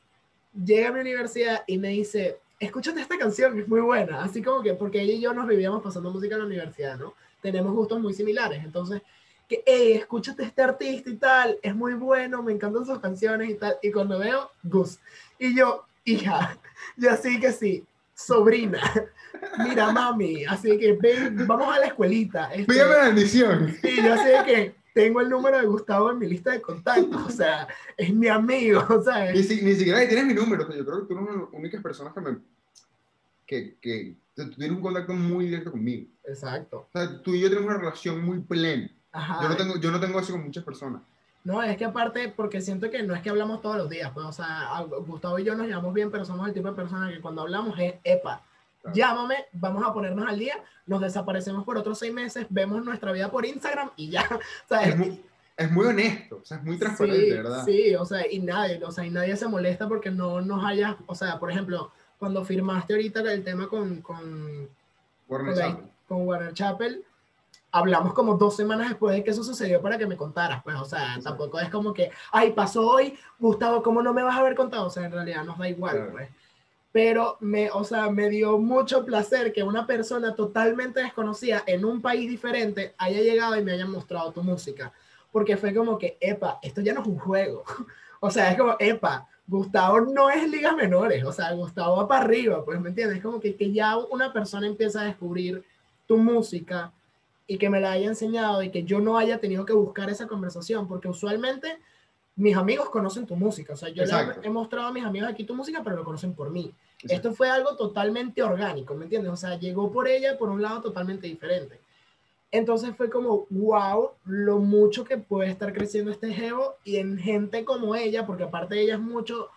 llega a mi universidad y me dice, escúchate esta canción, es muy buena. Así como que, porque ella y yo nos vivíamos pasando música en la universidad, ¿no? Tenemos gustos muy similares. Entonces, que, hey, escúchate este artista y tal, es muy bueno, me encantan sus canciones y tal. Y cuando veo, Gus. Y yo, hija, *laughs* ya sí que sí, sobrina. *laughs* Mira, mami, así que ven, vamos a la escuelita. Este, Pídame la bendición. Y yo sé que tengo el número de Gustavo en mi lista de contactos, o sea, es mi amigo, ¿sabes? Ni, ni siquiera tienes mi número, yo creo que tú eres una de las únicas personas que me... que, que tú tienes un contacto muy directo conmigo. Exacto. O sea, tú y yo tenemos una relación muy plena. Ajá. Yo no tengo, yo no tengo eso con muchas personas. No, es que aparte, porque siento que no es que hablamos todos los días, pues, o sea, Gustavo y yo nos llevamos bien, pero somos el tipo de personas que cuando hablamos es, epa, Claro. llámame, vamos a ponernos al día, nos desaparecemos por otros seis meses, vemos nuestra vida por Instagram y ya, *laughs* o sea, Es muy, es muy honesto, o sea, es muy transparente, sí, ¿verdad? Sí, o sea, y nadie, o sea, y nadie se molesta porque no nos haya, o sea, por ejemplo, cuando firmaste ahorita el tema con, con, Warner con, Chappell. con Warner Chappell, hablamos como dos semanas después de que eso sucedió para que me contaras, pues, o sea, Exacto. tampoco es como que, ay, pasó hoy, Gustavo, ¿cómo no me vas a haber contado? O sea, en realidad nos da igual, Claro. pues. Pero me, o sea, me dio mucho placer que una persona totalmente desconocida en un país diferente haya llegado y me haya mostrado tu música. Porque fue como que, epa, esto ya no es un juego. *laughs* O sea, es como, epa, Gustavo no es ligas menores. O sea, Gustavo va para arriba, pues, ¿me entiendes? Como que, que ya una persona empieza a descubrir tu música y que me la haya enseñado y que yo no haya tenido que buscar esa conversación. Porque usualmente mis amigos conocen tu música. O sea, yo le he mostrado a mis amigos aquí tu música, pero lo conocen por mí. Esto fue algo totalmente orgánico, ¿me entiendes? O sea, llegó por ella por un lado totalmente diferente. Entonces fue como, wow, lo mucho que puede estar creciendo este geo y en gente como ella, porque aparte ella es mucho,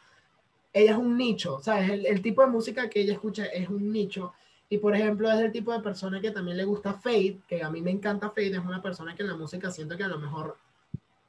ella es un nicho, ¿sabes? El, el tipo de música que ella escucha es un nicho. Y por ejemplo, es el tipo de persona que también le gusta Fade, que a mí me encanta Fade, es una persona que en la música siento que a lo mejor...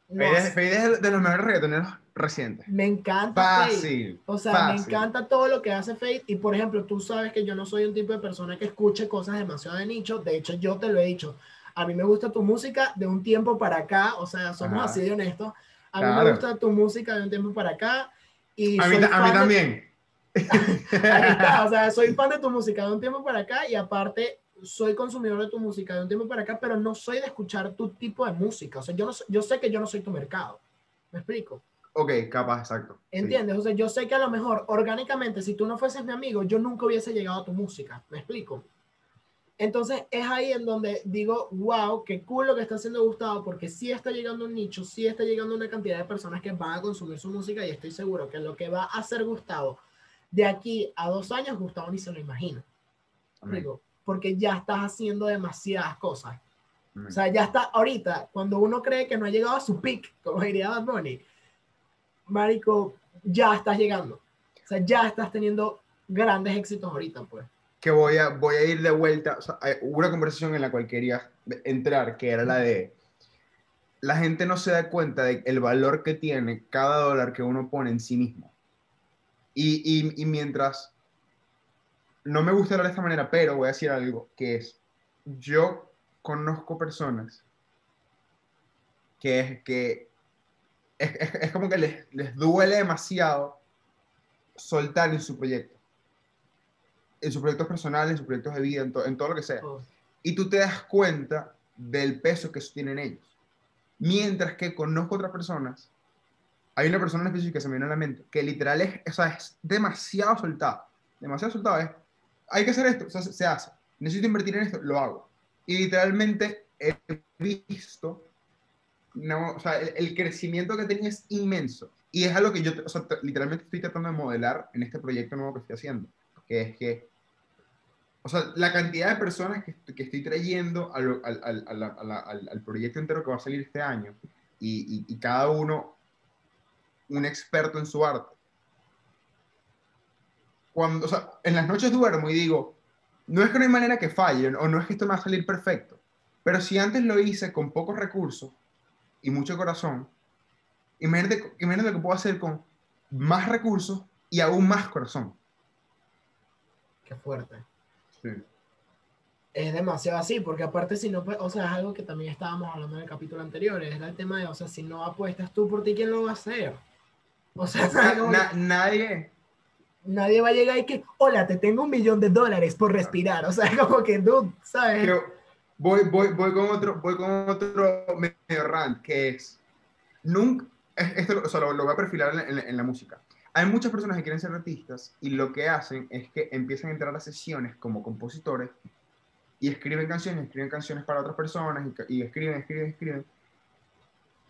no Fade es, Fade de los mejores reggaetoneros recientes. me encanta Fade. Fácil. O sea, me fácil. encanta todo lo que hace Fate. Y por ejemplo, tú sabes que yo no soy un tipo de persona que escuche cosas demasiado de nicho. De hecho, yo te lo he dicho. A mí me gusta tu música de un tiempo para acá. O sea, somos Ajá. así de honestos. A mí me Claro. gusta tu música de un tiempo para acá. Y A mí, a mí fan de- también. *laughs* Ahí está, o sea, *laughs* soy fan de tu música de un tiempo para acá y aparte soy consumidor de tu música de un tiempo para acá, pero no soy de escuchar tu tipo de música. O sea, yo, no, yo sé que yo no soy tu mercado. ¿Me explico? Ok, capaz, exacto. sí. ¿Entiendes? O sea, yo sé que a lo mejor orgánicamente, si tú no fueses mi amigo, yo nunca hubiese llegado a tu música. ¿Me explico? Entonces es ahí en donde digo, wow, qué cool lo que está haciendo Gustavo, porque sí está llegando un nicho, sí está llegando una cantidad de personas que van a consumir su música y estoy seguro que lo que va a hacer Gustavo de aquí a dos años, Gustavo ni se lo imagina. Digo, porque ya estás haciendo demasiadas cosas. Amén. O sea, ya está ahorita, cuando uno cree que no ha llegado a su peak, como diría Bad Bunny, Marico, ya estás llegando. O sea, ya estás teniendo grandes éxitos ahorita, pues. que voy a, voy a ir de vuelta. O sea, hubo una conversación en la cual quería entrar, que era la de la gente no se da cuenta del valor que tiene cada dólar que uno pone en sí mismo. Y, y, y mientras no me gusta hablar de esta manera, pero voy a decir algo que es, yo conozco personas que es que es, es- es como que les, les duele demasiado soltar en su proyecto en sus proyectos personales, en sus proyectos de vida, en, to- en todo lo que sea. Oh, Y tú te das cuenta del peso que tienen ellos. Mientras que conozco otras personas, hay una persona en específico que se me viene a la mente, que literal es, o sea, es demasiado soltada. Demasiado soltada. Es, hay que hacer esto, se, hace. Necesito invertir en esto, lo hago. Y literalmente he visto, el, crecimiento que tenía es inmenso. Y es algo que yo, literalmente estoy tratando de modelar en este proyecto nuevo que estoy haciendo. Que es que o sea, la cantidad de personas que, estoy trayendo al, proyecto entero que va a salir este año, y cada uno un experto en su arte. Cuando, o sea, en las noches duermo y digo, no es que no hay manera que falle, o no es que esto me va a salir perfecto, pero si antes lo hice con pocos recursos y mucho corazón, imagínate, imagínate lo que puedo hacer con más recursos y aún más corazón. qué fuerte. Sí. Es demasiado así, porque aparte si no, o sea, es algo que también estábamos hablando en el capítulo anterior, es el tema de, o sea, si no apuestas tú por ti, ¿quién lo va a hacer? O sea, Na- nadie, nadie va a llegar y que, hola, te tengo un millón de dólares por respirar, o sea, *laughs* como que, dude, ¿sabes? Pero voy, voy, voy con otro, voy con otro medio rant, que es, nunca, es- esto o sea, lo, lo voy a perfilar en, la- en la música. Hay muchas personas que quieren ser artistas y lo que hacen es que empiezan a entrar a sesiones como compositores y escriben canciones, escriben canciones para otras personas y, y escriben, escriben, escriben.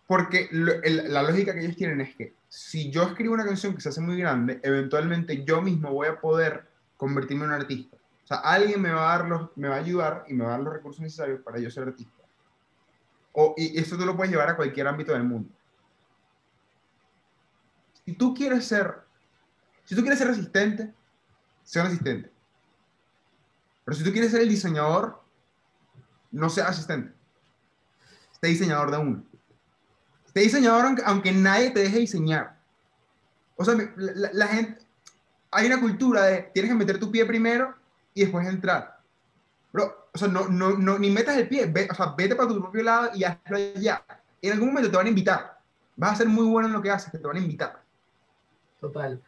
Porque lo- el- la lógica que ellos tienen es que si yo escribo una canción que se hace muy grande, eventualmente yo mismo voy a poder convertirme en un artista. O sea, alguien me va a, dar los, me va a ayudar y me va a dar los recursos necesarios para yo ser artista. O, y eso tú lo puedes llevar a cualquier ámbito del mundo. Si tú quieres ser, si tú quieres ser resistente, sé resistente. Pero si tú quieres ser el diseñador, no seas asistente. Sé diseñador de uno. Sé diseñador aunque, nadie te deje diseñar. O sea, la, la, gente, hay una cultura de tienes que meter tu pie primero y después entrar. Bro, o sea, no, no, no, ni metas el pie, ve, o sea, vete para tu propio lado y hazlo allá. En algún momento te van a invitar. Vas a ser muy bueno en lo que haces, te van a invitar. Total.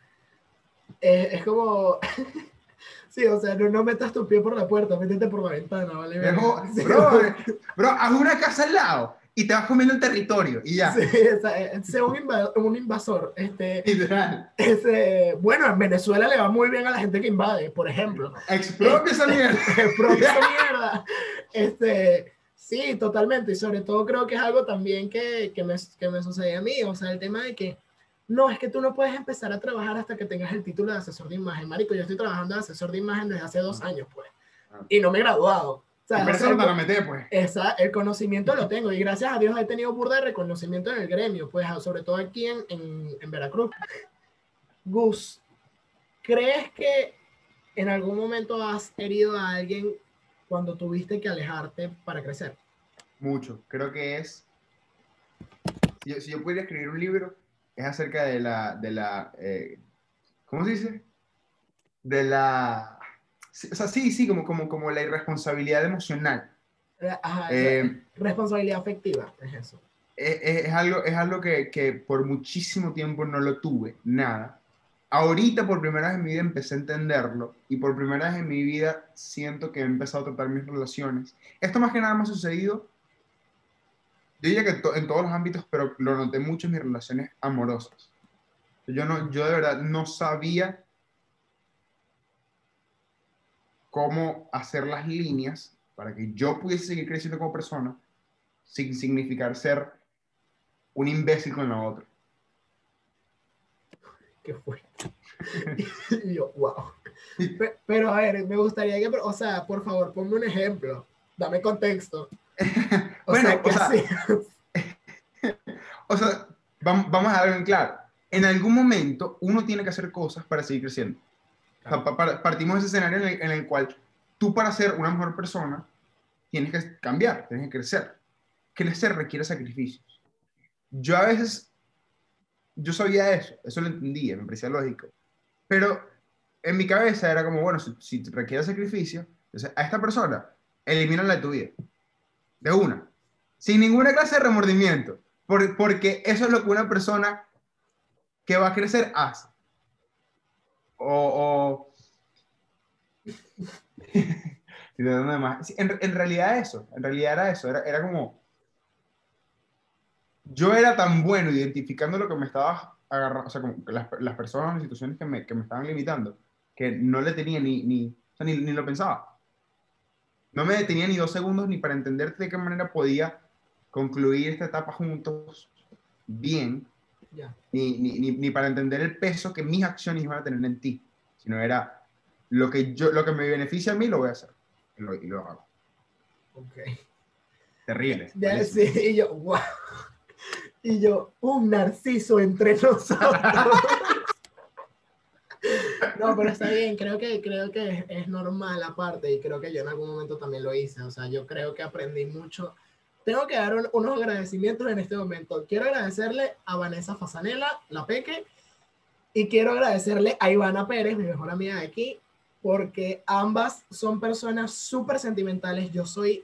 Eh, es como. *laughs* sí, o sea, no, no, metas tu pie por la puerta, métete por la ventana, ¿vale? bro, bro, haz una casa al lado y te vas comiendo el territorio y ya. Sí, eh, sea un, un, invasor. Este, Este, bueno, en Venezuela le va muy bien a la gente que invade, por ejemplo. Expropia esa mierda. *laughs* Expropia esa mierda. Este, sí, totalmente. Y sobre todo creo que es algo también que, que, me, que me sucede a mí. O sea, el tema de que no, es que tú no puedes empezar a trabajar hasta que tengas el título de asesor de imagen. Marico, yo estoy trabajando de asesor de imagen desde hace dos años, pues. Ah. Y no me he graduado. Sea, eso no meter, pues. Esa, el conocimiento lo tengo y gracias a Dios he tenido burda de reconocimiento en el gremio, pues sobre todo aquí en, en, en Veracruz. Gus, ¿crees que en algún momento has herido a alguien cuando tuviste que alejarte para crecer? Mucho. Creo que es. Si yo, si yo pudiera escribir un libro, es acerca de la, de la eh, ¿cómo se dice? De la, o sea, sí, sí, como, como, como la irresponsabilidad emocional. Ajá, eh, responsabilidad afectiva, es eso. Es, es, algo, es algo que, que, por muchísimo tiempo no lo tuve, nada. Ahorita por primera vez en mi vida empecé a entenderlo y por primera vez en mi vida siento que he empezado a tratar mis relaciones. Esto más que nada me ha sucedido yo diría que en todos los ámbitos, pero lo noté mucho en mis relaciones amorosas. Yo, no, yo de verdad no sabía cómo hacer las líneas para que yo pudiese seguir creciendo como persona sin significar ser un imbécil con la otra. ¿Qué fue? *laughs* y yo, wow. Pero, a ver, me gustaría que, o sea, por favor, ponme un ejemplo, dame contexto. *laughs* bueno, *laughs* o sea, vamos, a ver en claro. En algún momento uno tiene que hacer cosas para seguir creciendo. Partimos de ese escenario en el, cual tú para ser una mejor persona tienes que cambiar, tienes que crecer. Crecer requiere sacrificios. Yo a veces, yo sabía eso, eso lo entendía, me parecía lógico. Pero en mi cabeza era como, bueno, si, si requiere sacrificio, a esta persona, elimínala de tu vida de una, sin ninguna clase de remordimiento, porque eso es lo que una persona que va a crecer hace. O... o... *laughs* en, en, realidad eso, en realidad era eso, era, era como... Yo era tan bueno identificando lo que me estaba agarrando, o sea, como las, las personas, las situaciones que me, que me estaban limitando, que no le tenía ni, ni, o sea, ni, ni lo pensaba. No me detenía ni dos segundos ni para entenderte de qué manera podía concluir esta etapa juntos bien, ni, ni, ni, para entender el peso que mis acciones iban a tener en ti, sino era lo que, yo, lo que me beneficia a mí lo voy a hacer y lo, y lo hago. Ok. Terrible. sí, y yo, wow. Y yo, un narciso entre nosotros. *laughs* No, pero está bien, creo que, creo que es, normal aparte y creo que yo en algún momento también lo hice, o sea, yo creo que aprendí mucho. Tengo que dar unos agradecimientos en este momento. Quiero agradecerle a Vanessa Fasanela, la Peque, y quiero agradecerle a Ivana Pérez, mi mejor amiga de aquí, porque ambas son personas súper sentimentales. Yo soy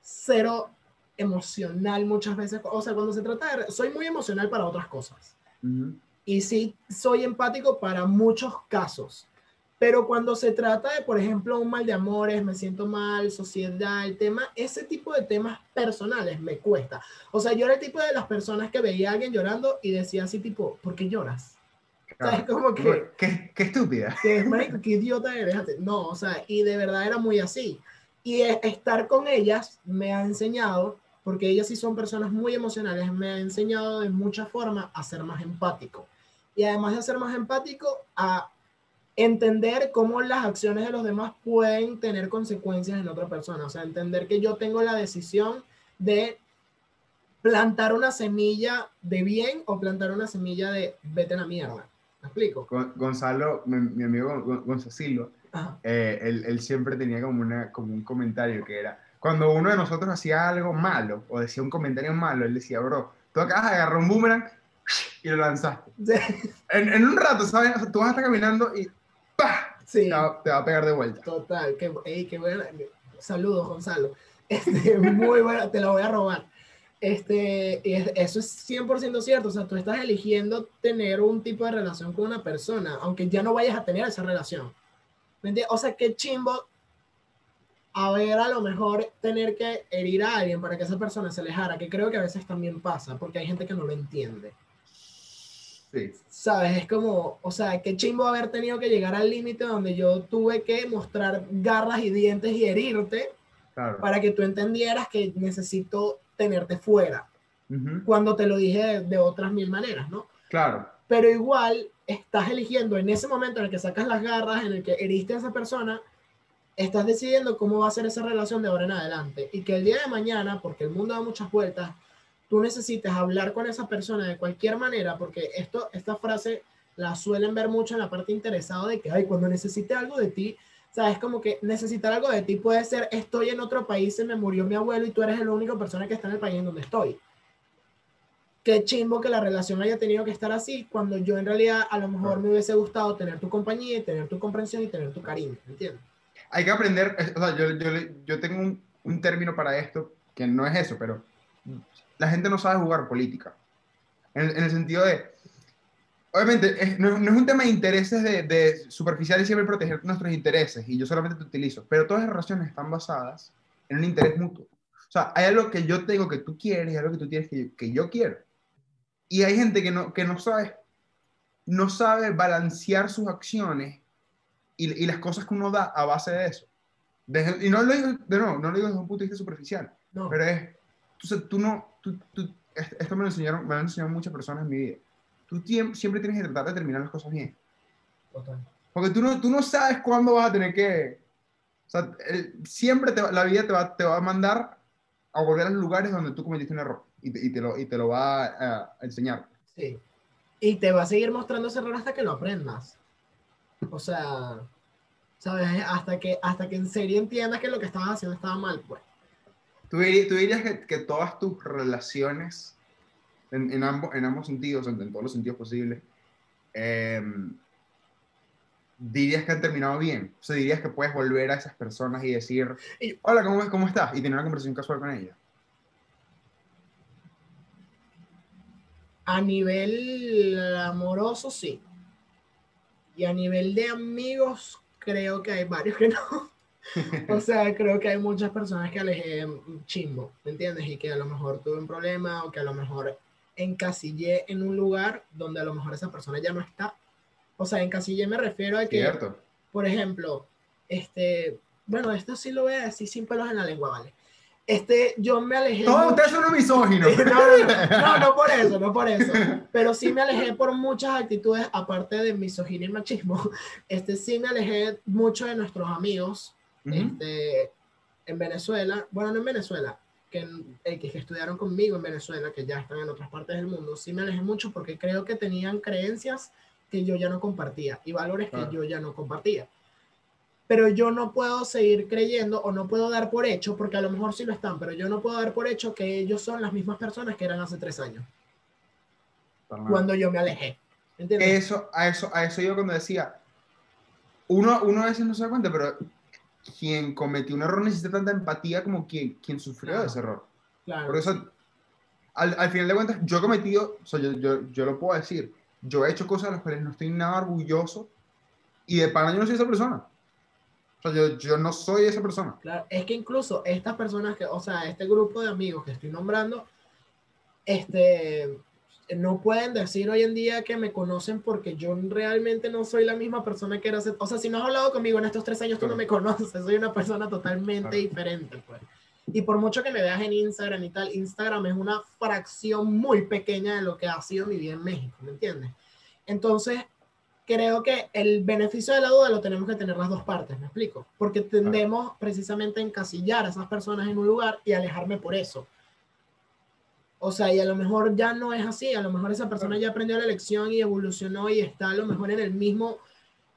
cero emocional muchas veces, o sea, cuando se trata de... Soy muy emocional para otras cosas. Y sí, soy empático para muchos casos. Pero cuando se trata de, por ejemplo, un mal de amores, me siento mal, sociedad, el tema, ese tipo de temas personales me cuesta. O sea, yo era el tipo de las personas que veía a alguien llorando y decía así tipo, ¿por qué lloras? como que... Qué, qué estúpida. Que, qué idiota eres. No, o sea, y de verdad era muy así. Y estar con ellas me ha enseñado, porque ellas sí son personas muy emocionales, me ha enseñado de muchas formas a ser más empático y además de ser más empático, a entender cómo las acciones de los demás pueden tener consecuencias en otra persona. O sea, entender que yo tengo la decisión de plantar una semilla de bien o plantar una semilla de vete a la mierda. ¿Me explico? Gonzalo, mi, amigo Gonzalo Silva, eh, él, él, siempre tenía como, una, como un comentario que era, cuando uno de nosotros hacía algo malo o decía un comentario malo, él decía, bro, tú acabas de agarrar un boomerang y lo lanzaste. En, en, un rato, ¿sabes? tú vas a estar caminando y ¡pah! Sí. Te, va, te, va, a pegar de vuelta. Total, qué, qué bueno. Saludos, Gonzalo. Este, *laughs* muy bueno, te lo voy a robar. Este, eso es 100% cierto. O sea, tú estás eligiendo tener un tipo de relación con una persona, aunque ya no vayas a tener esa relación. O sea, qué chimbo a ver a lo mejor tener que herir a alguien para que esa persona se alejara, que creo que a veces también pasa, porque hay gente que no lo entiende. Sí. ¿Sabes? Es como, o sea, qué chimbo haber tenido que llegar al límite donde yo tuve que mostrar garras y dientes y herirte para que tú entendieras que necesito tenerte fuera. Cuando te lo dije de, otras mil maneras, ¿no? Claro. Pero igual estás eligiendo en ese momento en el que sacas las garras, en el que heriste a esa persona, estás decidiendo cómo va a ser esa relación de ahora en adelante. Y que el día de mañana, porque el mundo da muchas vueltas, tú necesites hablar con esa persona de cualquier manera, porque esto, esta frase la suelen ver mucho en la parte interesada de que, ay, cuando necesite algo de ti, sabes, como que necesitar algo de ti puede ser, estoy en otro país, se me murió mi abuelo y tú eres la única persona que está en el país en donde estoy. Qué chimbo que la relación haya tenido que estar así, cuando yo en realidad a lo mejor me hubiese gustado tener tu compañía y tener tu comprensión y tener tu cariño, ¿entiendes? hay que aprender, o sea, yo, yo, yo tengo un, un, término para esto que no es eso, pero la gente no sabe jugar política. En, en el sentido de, obviamente, no, no, es un tema de intereses de, de superficial y siempre proteger nuestros intereses, y yo solamente te utilizo, pero todas las relaciones están basadas en un interés mutuo. O sea, hay algo que yo tengo que tú quieres y algo que tú tienes que, que yo quiero. Y hay gente que no, que no sabe, no sabe balancear sus acciones y, y, las cosas que uno da a base de eso. y no lo digo, de nuevo, no lo digo desde un punto de vista superficial, no. pero es, tú, tú no, tú, tú, esto me lo enseñaron, me lo han enseñado muchas personas en mi vida. Tú siempre tienes que tratar de terminar las cosas bien. Total. Porque tú no, tú no sabes cuándo vas a tener que... O sea, siempre te, la vida te va, te va a mandar a volver a los lugares donde tú cometiste un error y te, y te, lo, y te lo va a, a enseñar. Sí. Y te va a seguir mostrando ese error hasta que lo aprendas. O sea, ¿sabes? Hasta que, hasta que en serio entiendas que lo que estabas haciendo estaba mal, pues. ¿Tú dirías, tú dirías que, que, todas tus relaciones, en, en, ambos, en ambos sentidos, en, en todos los sentidos posibles, eh, dirías que han terminado bien? O sea, dirías que puedes volver a esas personas y decir, hola, ¿cómo, cómo estás? Y tener una conversación casual con ellas. A nivel amoroso, sí. Y a nivel de amigos, creo que hay varios que no. *laughs* o sea, creo que hay muchas personas que alejé chimbo, ¿me entiendes? Y que a lo mejor tuve un problema o que a lo mejor encasillé en un lugar donde a lo mejor esa persona ya no está. O sea, encasillé me refiero a que, Cierto. por ejemplo, este, bueno, esto sí lo voy a decir sin pelos en la lengua, ¿vale? este, yo me alejé. Todos ustedes son misóginos. *laughs* No, no, no, por *laughs* eso, no por eso. Pero sí me alejé por muchas actitudes, aparte de misoginia y machismo. Este, sí me alejé mucho de nuestros amigos este, en Venezuela. Bueno, no en Venezuela, que, que, que estudiaron conmigo en Venezuela, que ya están en otras partes del mundo. Sí me alejé mucho porque creo que tenían creencias que yo ya no compartía y valores que yo ya no compartía pero yo no puedo seguir creyendo o no puedo dar por hecho, porque a lo mejor sí lo están, pero yo no puedo dar por hecho que ellos son las mismas personas que eran hace tres años. Cuando yo me alejé. Eso, a eso, a eso yo cuando decía, uno, uno a veces no se da cuenta, pero quien cometió un error necesita tanta empatía como quien, quien sufrió ese error. Claro. Por eso, al, al, final de cuentas, yo he cometido, o sea, yo, yo, yo, lo puedo decir, yo he hecho cosas de las cuales no estoy nada orgulloso y de pana yo no soy esa persona yo, yo no soy esa persona. Claro, es que incluso estas personas que, o sea, este grupo de amigos que estoy nombrando, este, no pueden decir hoy en día que me conocen porque yo realmente no soy la misma persona que era hace, o sea, si no has hablado conmigo en estos tres años, tú no me conoces, soy una persona totalmente diferente, pues. Y por mucho que me veas en Instagram y tal, Instagram es una fracción muy pequeña de lo que ha sido mi vida en México, ¿me entiendes? Entonces, creo que el beneficio de la duda lo tenemos que tener las dos partes, ¿me explico? Porque tendemos precisamente a encasillar a esas personas en un lugar y alejarme por eso. O sea, y a lo mejor ya no es así, a lo mejor esa persona ya aprendió la lección y evolucionó y está a lo mejor en el mismo,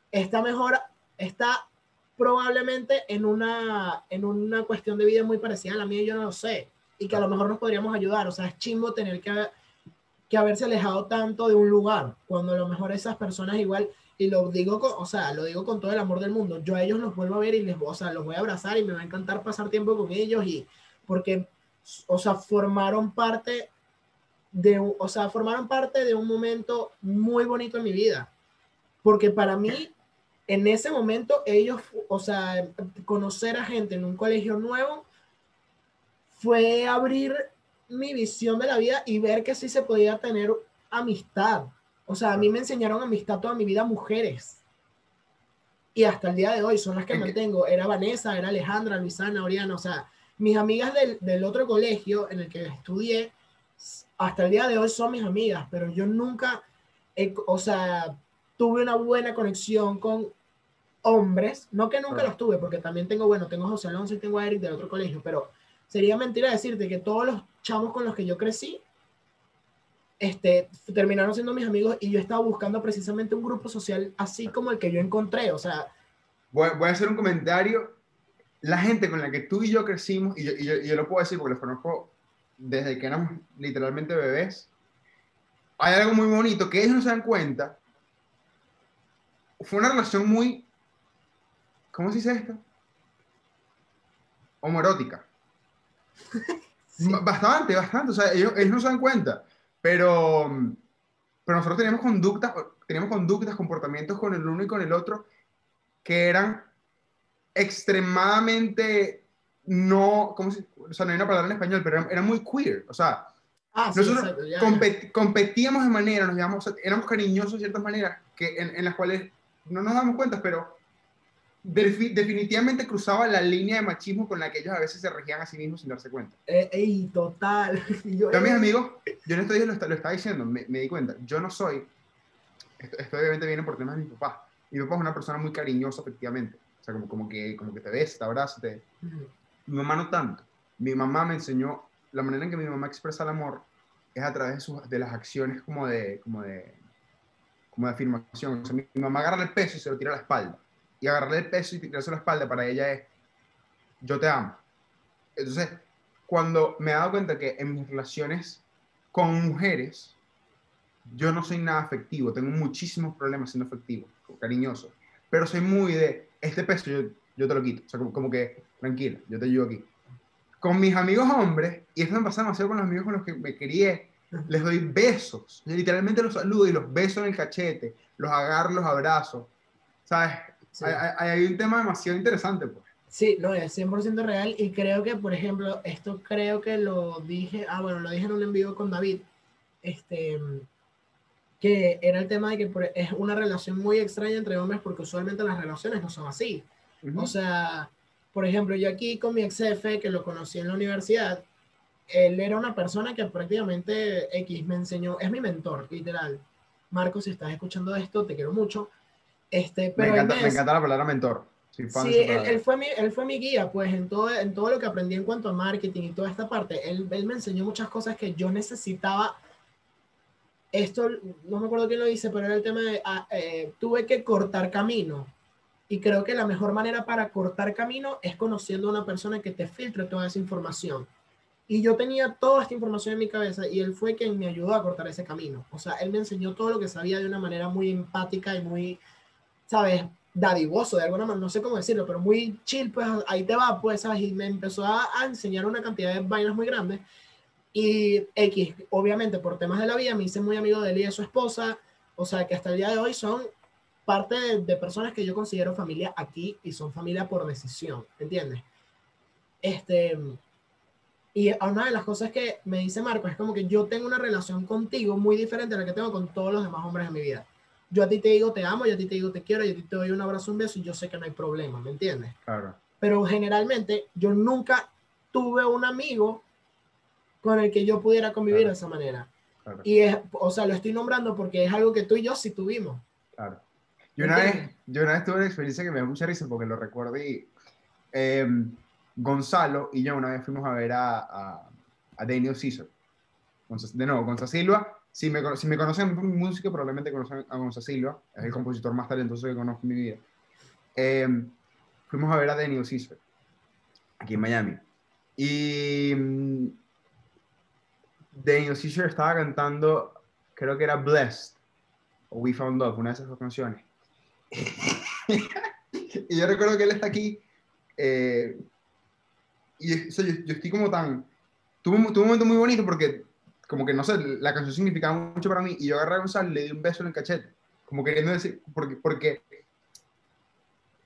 está mejor, está probablemente en una, en una cuestión de vida muy parecida a la mía, yo no lo sé, y que a lo mejor nos podríamos ayudar, o sea, es chimbo tener que que haberse alejado tanto de un lugar, cuando a lo mejor esas personas igual, y lo digo con, o sea, lo digo con todo el amor del mundo, yo a ellos los vuelvo a ver y les, o sea, los voy a abrazar y me va a encantar pasar tiempo con ellos y porque, o sea, formaron parte de, o sea, formaron parte de un momento muy bonito en mi vida, porque para mí, en ese momento, ellos, o sea, conocer a gente en un colegio nuevo fue abrir mi visión de la vida y ver que sí se podía tener amistad. O sea, a mí me enseñaron amistad toda mi vida mujeres. Y hasta el día de hoy son las que mantengo. Era Vanessa, era Alejandra, Luisana, Oriana. O sea, mis amigas del, del otro colegio en el que estudié, hasta el día de hoy son mis amigas, pero yo nunca, o sea, tuve una buena conexión con hombres. No que nunca los tuve, porque también tengo, bueno, tengo a José Alonso y tengo a Eric del otro colegio, pero sería mentira decirte que todos los chamos con los que yo crecí este, terminaron siendo mis amigos y yo estaba buscando precisamente un grupo social así como el que yo encontré, o sea... Voy, voy a hacer un comentario. La gente con la que tú y yo crecimos, y yo, y yo, lo puedo decir porque los conozco desde que éramos literalmente bebés, hay algo muy bonito que ellos no se dan cuenta. Fue una relación muy, ¿cómo se dice esto? Homoerótica. *laughs* Bastante, bastante. O sea, ellos, no se dan cuenta. Pero, pero nosotros teníamos conductas, teníamos conductas, comportamientos con el uno y con el otro que eran extremadamente no, ¿cómo se, o sea, no hay una palabra en español, pero eran, muy queer. O sea, ah, nosotros competíamos de manera, nos llamamos, éramos cariñosos de ciertas maneras que, en, en las cuales no nos damos cuenta, pero definitivamente cruzaba la línea de machismo con la que ellos a veces se regían a sí mismos sin darse cuenta. Eh, ey, total. *laughs* yo, mis amigos, yo en estos días lo, lo estaba diciendo, me, me, di cuenta, yo no soy, esto, obviamente viene por temas de mi papá. Mi papá es una persona muy cariñosa, efectivamente. Sea, como, como, que, como que te ves, te abrazas, te... Mi mamá no tanto. Mi mamá me enseñó, la manera en que mi mamá expresa el amor es a través de, sus, de las acciones como de, como de, como de afirmación. O sea, mi, mi mamá agarra el peso y se lo tira a la espalda y agarrarle el peso y tirarse la espalda para ella es, yo te amo. Entonces, cuando me he dado cuenta que en mis relaciones con mujeres, yo no soy nada afectivo, tengo muchísimos problemas siendo afectivo, cariñoso, pero soy muy de, este peso yo, yo te lo quito, o sea, como, que, tranquila, yo te ayudo aquí. Con mis amigos hombres, y esto me pasa demasiado con los amigos con los que me quería, les doy besos, literalmente los saludo y los beso en el cachete, los agarro, los abrazo, ¿sabes? Hay, un tema demasiado interesante, pues. Sí, no, es 100% real y creo que, por ejemplo, esto creo que lo dije, ah, bueno, lo dije en un envío con David, este, que era el tema de que es una relación muy extraña entre hombres porque usualmente las relaciones no son así. O sea, por ejemplo, yo aquí con mi ex jefe, que lo conocí en la universidad, él era una persona que prácticamente X me enseñó, es mi mentor, literal. Marcos, si estás escuchando esto, te quiero mucho. Este, pero me, encanta, la palabra mentor. sí, él, fue mi, él fue mi guía, pues en todo, en todo lo que aprendí en cuanto a marketing y toda esta parte. Él, él me enseñó muchas cosas que yo necesitaba. Esto, no me acuerdo quién lo dice, pero era el tema de, ah, eh, tuve que cortar camino. Y creo que la mejor manera para cortar camino es conociendo a una persona que te filtre toda esa información. Y yo tenía toda esta información en mi cabeza y él fue quien me ayudó a cortar ese camino. O sea, él me enseñó todo lo que sabía de una manera muy empática y muy, ¿sabes? Dadivoso de alguna manera, no sé cómo decirlo, pero muy chill, pues ahí te va, pues, ¿sabes? Y me empezó a, enseñar una cantidad de vainas muy grandes. Y X, obviamente, por temas de la vida, me hice muy amigo de él y de su esposa, o sea, que hasta el día de hoy son parte de, personas que yo considero familia aquí y son familia por decisión, ¿entiendes? Este, y una de las cosas que me dice Marco es como que yo tengo una relación contigo muy diferente a la que tengo con todos los demás hombres en mi vida yo a ti te digo te amo, yo a ti te digo te quiero, yo a ti te doy un abrazo, un beso y yo sé que no hay problema, ¿me entiendes? Claro. Pero generalmente yo nunca tuve un amigo con el que yo pudiera convivir de esa manera. Claro. Y es, o sea, lo estoy nombrando porque es algo que tú y yo sí tuvimos. Claro. Yo una, vez, yo una vez tuve una experiencia que me da mucha risa porque lo recuerdo y em, Gonzalo y yo una vez fuimos a ver a, a, a Daniel Caesar. De nuevo, Gonzalo Silva. Si me, si me conocen música, probablemente conocen a Gonzalo Silva. Es el compositor más talentoso que conozco en mi vida. Em, fuimos a ver a Daniel Caesar aquí en Miami. Y mm, Daniel Caesar estaba cantando, creo que era Blessed o We Found Love, una de esas dos canciones. *laughs* y yo recuerdo que él está aquí. Eh, y yo, estoy como tan. Tuve, un momento muy bonito porque, como que no sé, la canción significaba mucho para mí. Y yo agarré a Gonzalo y le di un beso en el cachete. Como queriendo decir. Porque, porque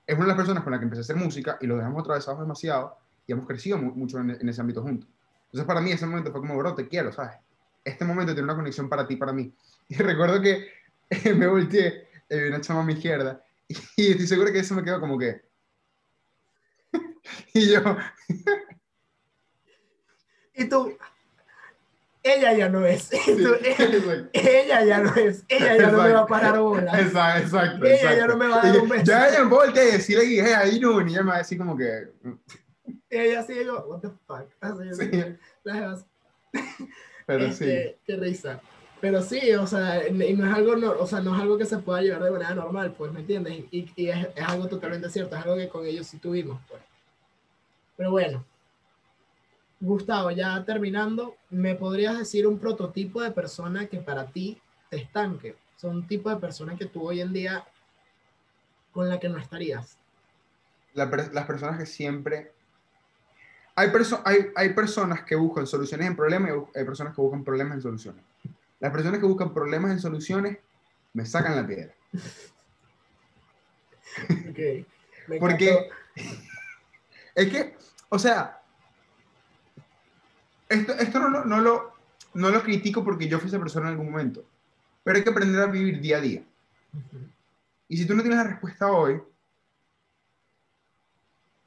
es una de las personas con la que empecé a hacer música y lo dejamos atravesados demasiado y hemos crecido mucho en, en, ese ámbito juntos. Entonces, para mí, ese momento fue como, bro, te quiero, ¿sabes? Este momento tiene una conexión para ti, para mí. *laughs* Y recuerdo que *laughs* me volteé eh, una chama a mi izquierda, *laughs* y, estoy seguro que eso me quedó como que... y yo... y tú, ella ya no es. ella, ya no es. Ella ya no me va a parar bola. Exacto, exacto. Ella ya no me va a dar un beso. Ya ella me volteé y decirle que ahí no, y ella me va a decir como que. Ella así, yo, what the fuck. *laughs* Así, sí. Las *laughs* Pero este, sí. Qué risa. Pero sí, o sea, y no es algo, no, o sea, no es algo que se pueda llevar de manera normal, pues, ¿me entiendes? Y, y es, es, algo totalmente cierto, es algo que con ellos sí tuvimos, pues. Pero bueno, Gustavo, ya terminando, ¿me podrías decir un prototipo de persona que para ti te estanque? Son un tipo de persona que tú hoy en día con la que no estarías. La, las personas que siempre... Hay, perso hay, hay personas que buscan soluciones en problemas y hay personas que buscan problemas en soluciones. Las personas que buscan problemas en soluciones me sacan la piedra. Okay. Porque *laughs* es que, o sea, esto, esto no, no, lo, no lo critico porque yo fui esa persona en algún momento, pero hay que aprender a vivir día a día. Uh -huh. Y si tú no tienes la respuesta hoy,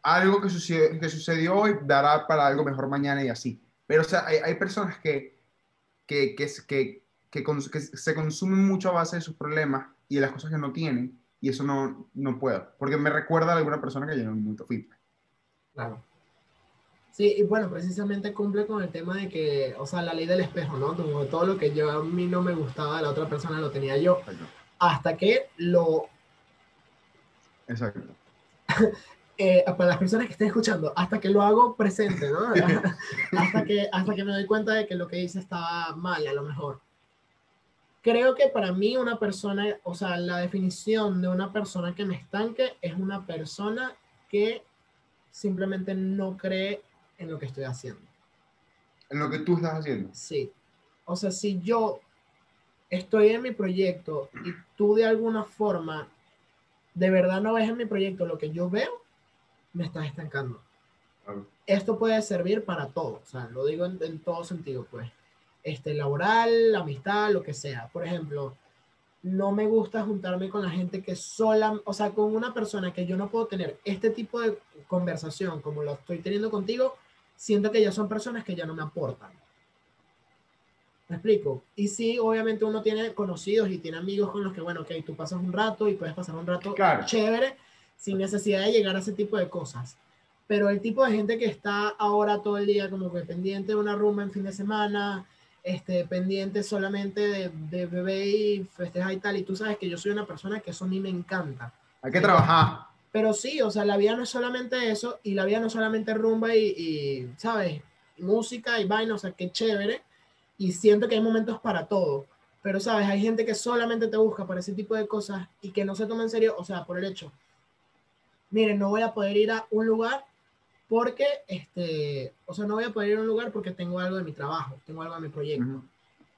algo que sucedió, que sucedió hoy dará para algo mejor mañana y así. Pero, o sea, hay, hay personas que, que, que, que que, que, se consumen mucho a base de sus problemas y de las cosas que no tienen, y eso no, no puedo, porque me recuerda a alguna persona que en un fui. Claro. Sí, y bueno, precisamente cumple con el tema de que, o sea, la ley del espejo, ¿no? Como todo lo que yo a mí no me gustaba de la otra persona lo tenía yo, Exacto. hasta que lo... Exacto. *laughs* Eh, para las personas que estén escuchando, hasta que lo hago presente, ¿no? *laughs* hasta, que, hasta que me doy cuenta de que lo que hice estaba mal, a lo mejor creo que para mí una persona, o sea, la definición de una persona que me estanque es una persona que simplemente no cree en lo que estoy haciendo. En lo que tú estás haciendo. Sí. O sea, si yo estoy en mi proyecto y tú de alguna forma de verdad no ves en mi proyecto lo que yo veo, me estás estancando. Claro. Esto puede servir para todo, o sea, lo digo en, en todo sentido, pues este, laboral, amistad, lo que sea. Por ejemplo, no me gusta juntarme con la gente que sola, o sea, con una persona que yo no puedo tener este tipo de conversación como lo estoy teniendo contigo, siento que ya son personas que ya no me aportan. ¿Me explico? Y sí, obviamente uno tiene conocidos y tiene amigos con los que, bueno, ok, tú pasas un rato y puedes pasar un rato claro. chévere sin necesidad de llegar a ese tipo de cosas. Pero el tipo de gente que está ahora todo el día como que pendiente de una rumba en fin de semana, este, pendiente solamente de, de bebé y festejar y tal. Y tú sabes que yo soy una persona que eso a mí me encanta. Hay que trabajar. Pero sí, o sea, la vida no es solamente eso y la vida no es solamente rumba y, y, ¿sabes? Música y vaina, o sea, qué chévere. Y siento que hay momentos para todo. Pero, ¿sabes? Hay gente que solamente te busca para ese tipo de cosas y que no se toma en serio, o sea, por el hecho. Miren, no voy a poder ir a un lugar porque, este, o sea, no voy a poder ir a un lugar porque tengo algo de mi trabajo, tengo algo de mi proyecto. Uh -huh.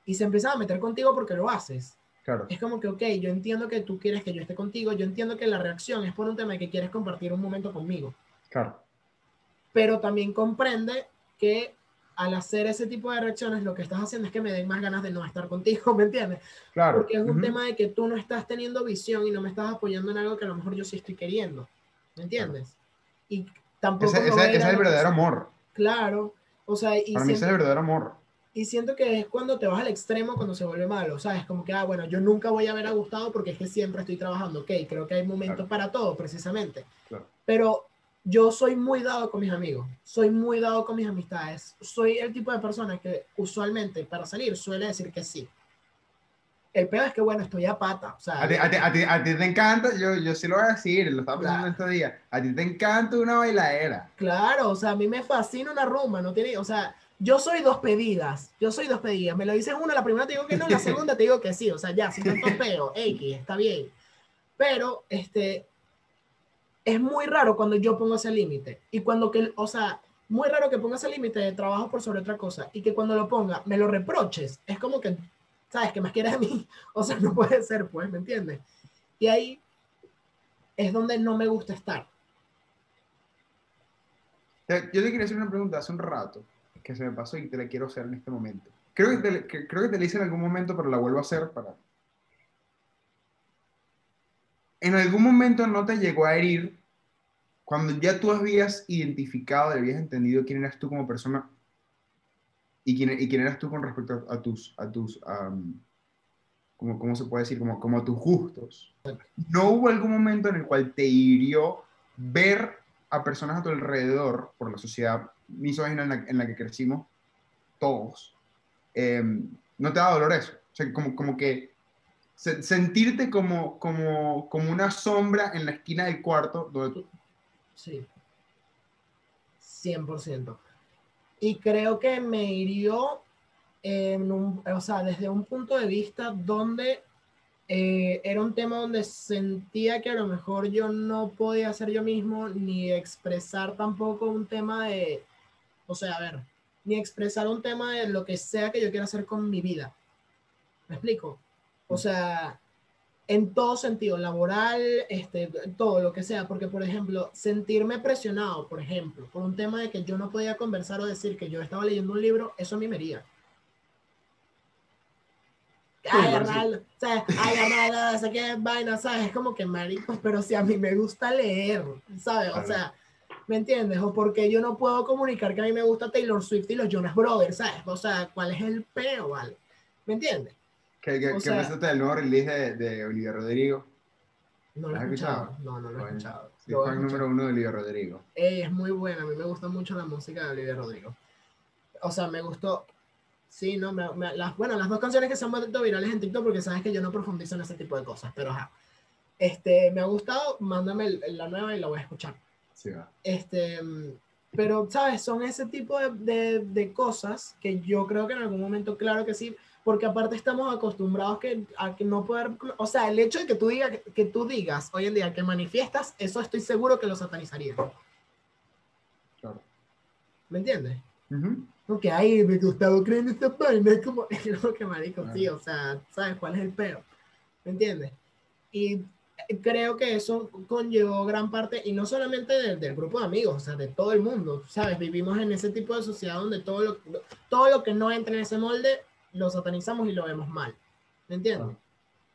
Y se empieza a meter contigo porque lo haces. Claro. Es como que, ok, yo entiendo que tú quieres que yo esté contigo, yo entiendo que la reacción es por un tema de que quieres compartir un momento conmigo. Claro. Pero también comprende que al hacer ese tipo de reacciones, lo que estás haciendo es que me den más ganas de no estar contigo, *laughs* ¿me entiendes? Claro. Porque es un uh -huh. tema de que tú no estás teniendo visión y no me estás apoyando en algo que a lo mejor yo sí estoy queriendo, ¿me entiendes? Claro. Y tampoco ese, ese, ese es el verdadero amor. Claro. O sea, y Para mí ese es el verdadero amor. Y siento que es cuando te vas al extremo, cuando se vuelve malo, ¿sabes? Como que, ah, bueno, yo nunca voy a ver a Gustavo porque es que siempre estoy trabajando. Ok, creo que hay momentos para todo, precisamente. Claro. Pero yo soy muy dado con mis amigos, soy muy dado con mis amistades. Soy el tipo de persona que usualmente para salir suele decir que sí. El peor es que, bueno, estoy a pata. O sea, A ti, a ti- a ti- a ti te encanta, yo, yo sí lo voy a decir, lo estaba pensando Claro. estos días. A ti te encanta una bailadera. Claro, o sea, a mí me fascina una rumba, no tiene, o sea, yo soy dos pedidas, yo soy dos pedidas, me lo dices una, la primera te digo que no, la *laughs* segunda te digo que sí, o sea, ya, sin tanto peo, *laughs* X, está bien. Pero, este, es muy raro cuando yo pongo ese límite, y cuando que, o sea, muy raro que ponga ese límite de trabajo por sobre otra cosa, y que cuando lo ponga me lo reproches, es como que, ¿sabes? Que más quieres a mí, *laughs* o sea, no puede ser, pues, ¿me entiendes? Y ahí es donde no me gusta estar. Yo te quería hacer una pregunta hace un rato que se me pasó y te la quiero hacer en este momento. Creo que te, creo que te la hice en algún momento, pero la vuelvo a hacer para... ¿En algún momento no te llegó a herir cuando ya tú habías identificado, habías entendido quién eras tú como persona y quién, y eras tú con respecto a, tus, a tus como, ¿cómo se puede decir? Como, a tus gustos. ¿No hubo algún momento en el cual te hirió ver a personas a tu alrededor, por la sociedad misógina en la, en la que crecimos todos, eh, ¿no te da dolor eso? O sea, como, que se- sentirte como, como, como una sombra en la esquina del cuarto donde tú... Sí. 100%. Y creo que me hirió en un, o sea, desde un punto de vista donde eh, era un tema donde sentía que a lo mejor yo no podía ser yo mismo, ni expresar tampoco un tema de, o sea, a ver, ni expresar un tema de lo que sea que yo quiera hacer con mi vida. ¿Me explico? O sea, en todo sentido, laboral, este, todo lo que sea, porque por ejemplo, sentirme presionado, por ejemplo, por un tema de que yo no podía conversar o decir que yo estaba leyendo un libro, eso a mí me sí. Arnaldo, ¿sabes? No sé qué vaina, ¿sabes? Es como que maricos, pero si a mí me gusta leer, ¿sabes? O sea, ¿me entiendes? O porque yo no puedo comunicar que a mí me gusta Taylor Swift y los Jonas Brothers, ¿sabes? O sea, ¿cuál es el peo, vale? ¿Me entiendes? ¿Qué, qué, qué pensaste del nuevo release de, de Olivia Rodrigo? No lo he ¿Has escuchado. escuchado? No, no lo he Bueno, escuchado. A fan número uno de Olivia Rodrigo. Ey, es muy buena, a mí me gusta mucho la música de Olivia Rodrigo. O sea, me gustó. Sí, no, me, me- las, bueno, las dos canciones que se han vuelto virales en TikTok, porque sabes que yo no profundizo en ese tipo de cosas, pero ajá. Este, me ha gustado, mándame la nueva y la voy a escuchar. Sí, va. Este, pero, ¿sabes? Son ese tipo de, de, de cosas que yo creo que en algún momento, claro que sí, porque aparte estamos acostumbrados que, a que no poder, o sea, el hecho de que tú, digas que tú digas hoy en día que manifiestas, eso estoy seguro que lo satanizaría. Claro. ¿Me entiendes? Ujú. Porque ahí me Gustavo cree en esta vaina, es como, *laughs* es como que marico, Claro. sí, o sea, ¿sabes cuál es el peo? ¿Me entiendes? Y creo que eso conllevó gran parte, y no solamente del, del grupo de amigos, o sea, de todo el mundo, ¿sabes? Vivimos en ese tipo de sociedad donde todo lo, todo lo que no entra en ese molde lo satanizamos y lo vemos mal. ¿Me entiendes? Claro.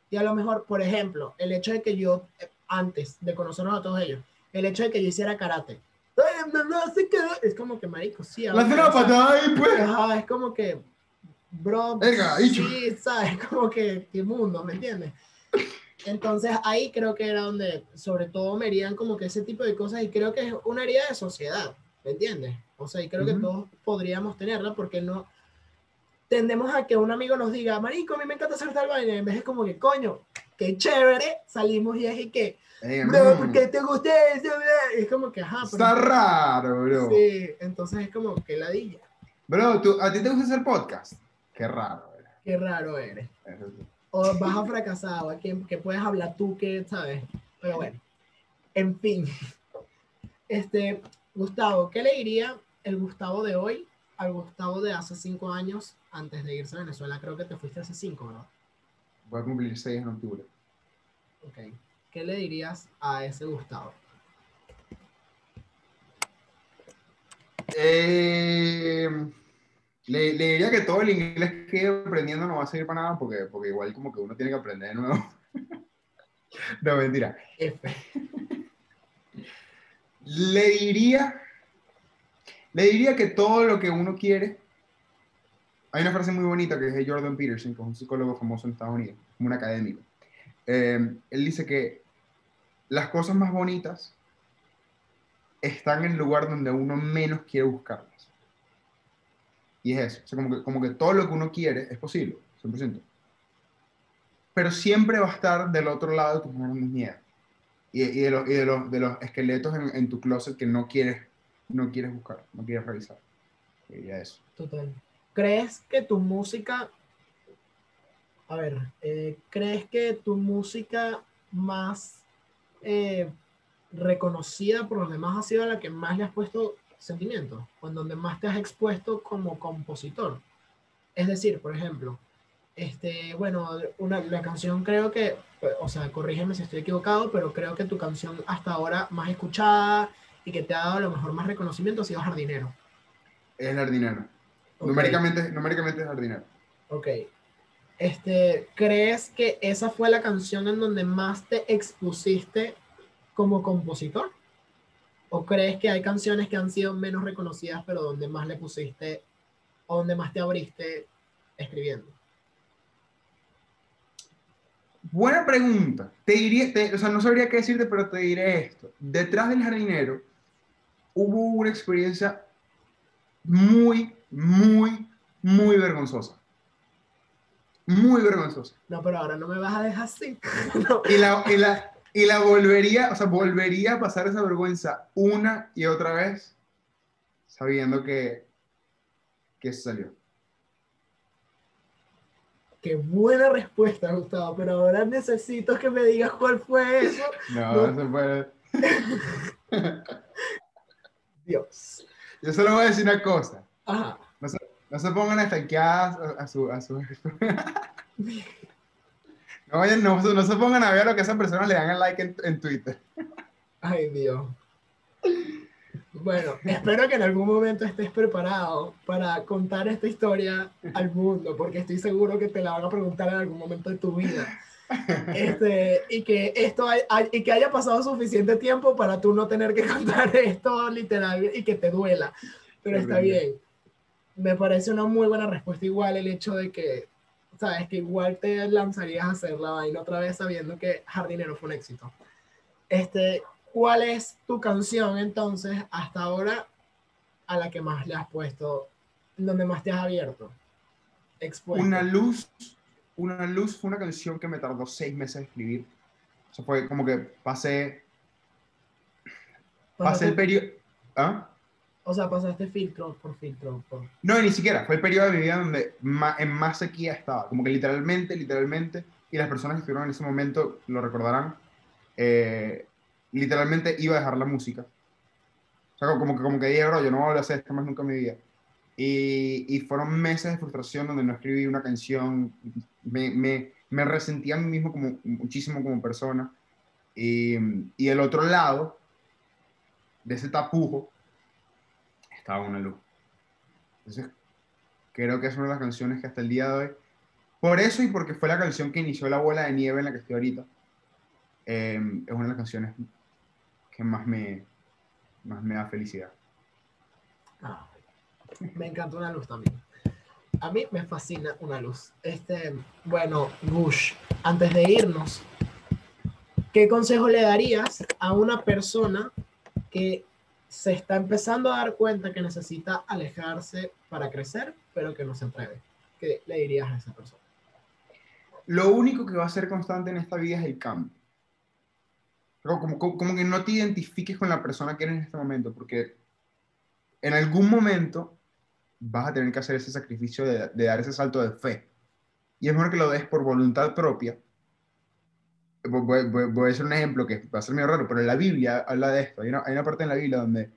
Y a lo mejor, por ejemplo, el hecho de que yo, eh, antes de conocernos a todos ellos, el hecho de que yo hiciera karate, ¡ay, no, no, que es como que marico, sí. sea, patada ahí, pues. Ajá, es como que, bro, Venga, sí, sabes, *laughs* como que, qué mundo, ¿me entiendes? Entonces ahí creo que era donde, sobre todo, me herían como que ese tipo de cosas y creo que es una herida de sociedad, ¿me entiendes? O sea, y creo que Ujú. todos podríamos tenerla porque no tendemos a que un amigo nos diga, marico, a mí me encanta hacer tal vaina, en vez de como que, coño, qué chévere, salimos y es y que, Eh, bro, mm, ¿por qué te gusta eso? bro?" Es como que, ajá, pero- Está raro, bro. Sí, entonces es como que ladilla. Bro, ¿tú, ¿a ti te gusta hacer podcast? Qué raro, bro. Qué raro eres. O vas a fracasar, o a quién que puedes hablar tú, que sabes. Pero bueno, en fin. Este, Gustavo, ¿qué le diría el Gustavo de hoy al Gustavo de hace cinco años antes de irse a Venezuela? Creo que te fuiste hace cinco, ¿verdad? Voy a cumplir 6 en octubre. Ok. ¿Qué le dirías a ese Gustavo? Eh, le, le diría que todo el inglés que aprendiendo no va a servir para nada porque, porque igual como que uno tiene que aprender de nuevo. *laughs* no, mentira. F. Le diría, le diría que todo lo que uno quiere hay una frase muy bonita que es de Jordan Peterson, que es un psicólogo famoso en Estados Unidos, un académico. Eh, él dice que las cosas más bonitas están en el lugar donde uno menos quiere buscarlas. Y es eso. O sea, como que, como que todo lo que uno quiere es posible, 100%. Pero siempre va a estar del otro lado de tus grandes miedos. Y, y, de, los, y de, los, de los esqueletos en, en, tu closet que no quieres, no quieres buscar, no quieres revisar. Y ya eso. Total. ¿Crees que tu música, a ver, eh, ¿crees que tu música más eh, reconocida por los demás ha sido la que más le has puesto sentimientos, o en donde más te has expuesto como compositor? Es decir, por ejemplo, este, bueno, una, la canción creo que, o sea, corrígeme si estoy equivocado, pero creo que tu canción hasta ahora más escuchada y que te ha dado a lo mejor más reconocimiento ha sido Jardinero. Es Jardinero. Okay. Numéricamente, numéricamente es Jardinero. Ok. Este, ¿Crees que esa fue la canción en donde más te expusiste como compositor? ¿O crees que hay canciones que han sido menos reconocidas, pero donde más le pusiste, o donde más te abriste escribiendo? Buena pregunta. Te diría, te, o sea, no sabría qué decirte, pero te diré esto. Detrás del jardinero hubo una experiencia muy, muy, muy vergonzosa. Muy vergonzosa. No, pero ahora no me vas a dejar así. *laughs* no. y, la, y, la, y la volvería, o sea, volvería a pasar esa vergüenza una y otra vez, sabiendo que, que eso salió. Qué buena respuesta, Gustavo, pero ahora necesito que me digas cuál fue eso. No, no. se puede. *laughs* *laughs* Dios. Yo solo voy a decir una cosa. Ajá. No se, no se pongan a stalkear a, a, su... A su... *laughs* no, vayan, no, no, se pongan a ver lo que esas personas le dan al like en, en Twitter. Ay, Dios. Bueno, espero que en algún momento estés preparado para contar esta historia al mundo, porque estoy seguro que te la van a preguntar en algún momento de tu vida. Este, y, que esto hay, hay, y que haya pasado suficiente tiempo para tú no tener que contar esto literal y que te duela. Pero está bien. Me parece una muy buena respuesta igual el hecho de que, sabes, que igual te lanzarías a hacer la vaina otra vez sabiendo que Jardinero fue un éxito. Este, ¿Cuál es tu canción entonces hasta ahora a la que más le has puesto, donde más te has abierto? Expuesto? Una luz, una luz fue una canción que me tardó seis meses de escribir. O sea, fue como que pasé, pasé el periodo... ¿Ah? O sea, pasaste filtro por filtro. Por... No, ni siquiera. Fue el periodo de mi vida donde más, en más sequía estaba. Como que literalmente, literalmente, y las personas que estuvieron en ese momento lo recordarán, eh, literalmente iba a dejar la música. O sea, como que, como que dije, bro, yo no voy a hacer esto más nunca en mi vida. Y, y, fueron meses de frustración donde no escribí una canción, me, me, me resentía a mí mismo como, muchísimo como persona. Y, y el otro lado de ese tapujo estaba una luz. Entonces, creo que es una de las canciones que hasta el día de hoy, por eso y porque fue la canción que inició la bola de nieve en la que estoy ahorita, eh, es una de las canciones que más me, más me da felicidad. Ah, me encanta una luz también. A mí me fascina una luz. Este, bueno, Bush, antes de irnos, ¿qué consejo le darías a una persona que se está empezando a dar cuenta que necesita alejarse para crecer, pero que no se atreve? ¿Qué le dirías a esa persona? Lo único que va a ser constante en esta vida es el cambio como, que no te identifiques con la persona que eres en este momento, porque en algún momento vas a tener que hacer ese sacrificio de, de dar ese salto de fe. Y es mejor que lo des por voluntad propia. Voy, voy, voy, a decir un ejemplo que va a ser medio raro, pero la Biblia habla de esto. Hay una, hay una parte en la Biblia donde,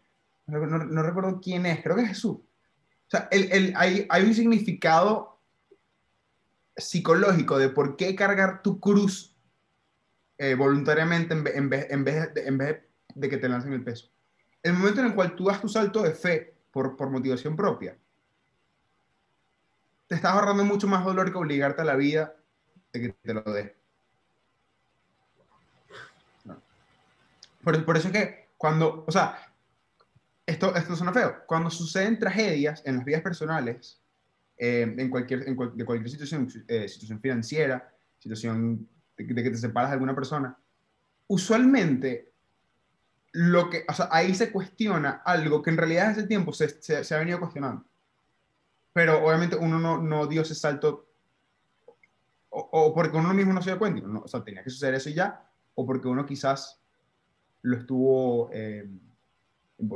no, no, no, recuerdo quién es, creo que es Jesús. O sea, el, el, hay, hay un significado psicológico de por qué cargar tu cruz eh, voluntariamente en, en, vez, en, vez de, en vez de que te lancen el peso. El momento en el cual tú das tu salto de fe por, por motivación propia, te estás ahorrando mucho más dolor que obligarte a la vida de que te lo dé. Por, por, eso es que cuando, o sea, esto, esto suena feo, cuando suceden tragedias en las vidas personales, eh, en cualquier, en cual- de cualquier situación, eh, situación financiera, situación de, de que te separas de alguna persona, usualmente lo que, o sea, ahí se cuestiona algo que en realidad ese tiempo se, se, se ha venido cuestionando. Pero obviamente uno no, no dio ese salto, o, o porque uno mismo no se dio cuenta, o sea, tenía que suceder eso y ya, o porque uno quizás lo estuvo eh,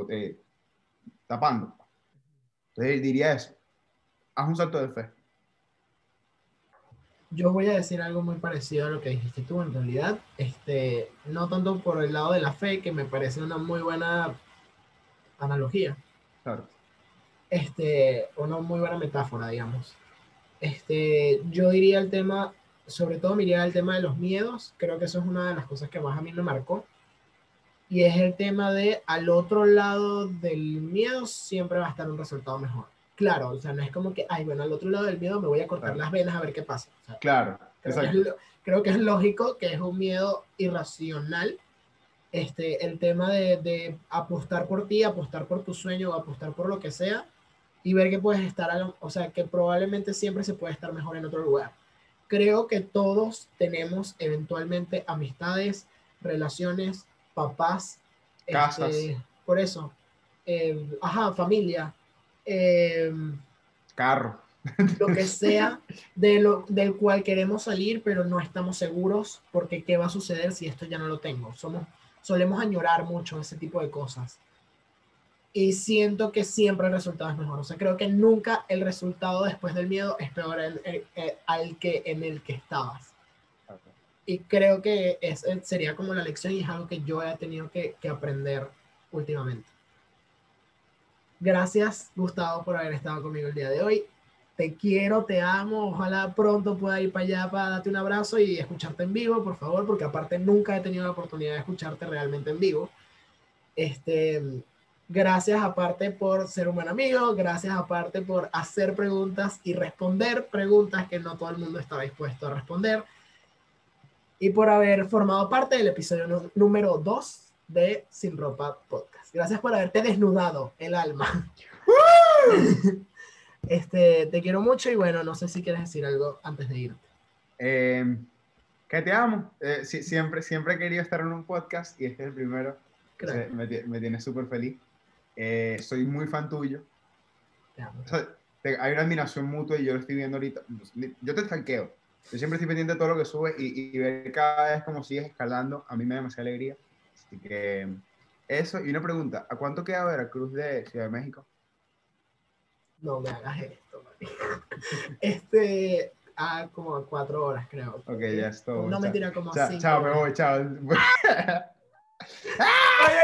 eh, tapando. Entonces diría eso, haz un salto de fe. Yo voy a decir algo muy parecido a lo que dijiste tú, en realidad, este, no tanto por el lado de la fe, que me parece una muy buena analogía, Claro. este, una muy buena metáfora, digamos. Este, yo diría el tema, sobre todo miraría el tema de los miedos, creo que eso es una de las cosas que más a mí me marcó, y es el tema de al otro lado del miedo siempre va a estar un resultado mejor. Claro, o sea, no es como que, ay, bueno, al otro lado del miedo me voy a cortar Claro. las venas a ver qué pasa. O sea, Claro, Creo que, es, exacto. lo- creo que es lógico que es un miedo irracional. Este, el tema de, de apostar por ti, apostar por tu sueño o apostar por lo que sea y ver que puedes estar, o sea, que probablemente siempre se puede estar mejor en otro lugar. Creo que todos tenemos eventualmente amistades, relaciones, papás, Casas. este, por eso, eh, ajá, familia, eh, Carro. lo que *laughs* sea de lo, del cual queremos salir, pero no estamos seguros porque qué va a suceder si esto ya no lo tengo. Somos, solemos añorar mucho ese tipo de cosas. Y siento que siempre el resultado es mejor. O sea, creo que nunca el resultado después del miedo es peor el- el- el- al que en el que estabas. Y creo que es, sería como la lección y es algo que yo he tenido que, que aprender últimamente. Gracias, Gustavo, por haber estado conmigo el día de hoy. Te quiero, te amo. Ojalá pronto pueda ir para allá para darte un abrazo y escucharte en vivo, por favor, porque aparte nunca he tenido la oportunidad de escucharte realmente en vivo. Este, gracias aparte por ser un buen amigo, gracias aparte por hacer preguntas y responder preguntas que no todo el mundo está dispuesto a responder y por haber formado parte del episodio número 2 de Sin Ropa Podcast. Gracias por haberte desnudado el alma. *laughs* este, te quiero mucho y bueno, no sé si quieres decir algo antes de irte. Eh, que te amo. Eh, si- siempre, siempre he querido estar en un podcast y este es el primero. Eh, me, me tiene súper feliz. Eh, soy muy fan tuyo. Te amo. O sea, te- hay una admiración mutua y yo lo estoy viendo ahorita. Yo te stalkeo. Yo siempre estoy pendiente de todo lo que sube y, y ver cada vez cómo sigues escalando. A mí me da demasiada alegría. Así que eso. Y una pregunta. ¿A cuánto queda Veracruz de Ciudad de México? No me hagas esto. Este, a como a cuatro horas, creo. Ok, ya es todo. No mentira, como a Chao, cinco chao, me voy, chao. *laughs*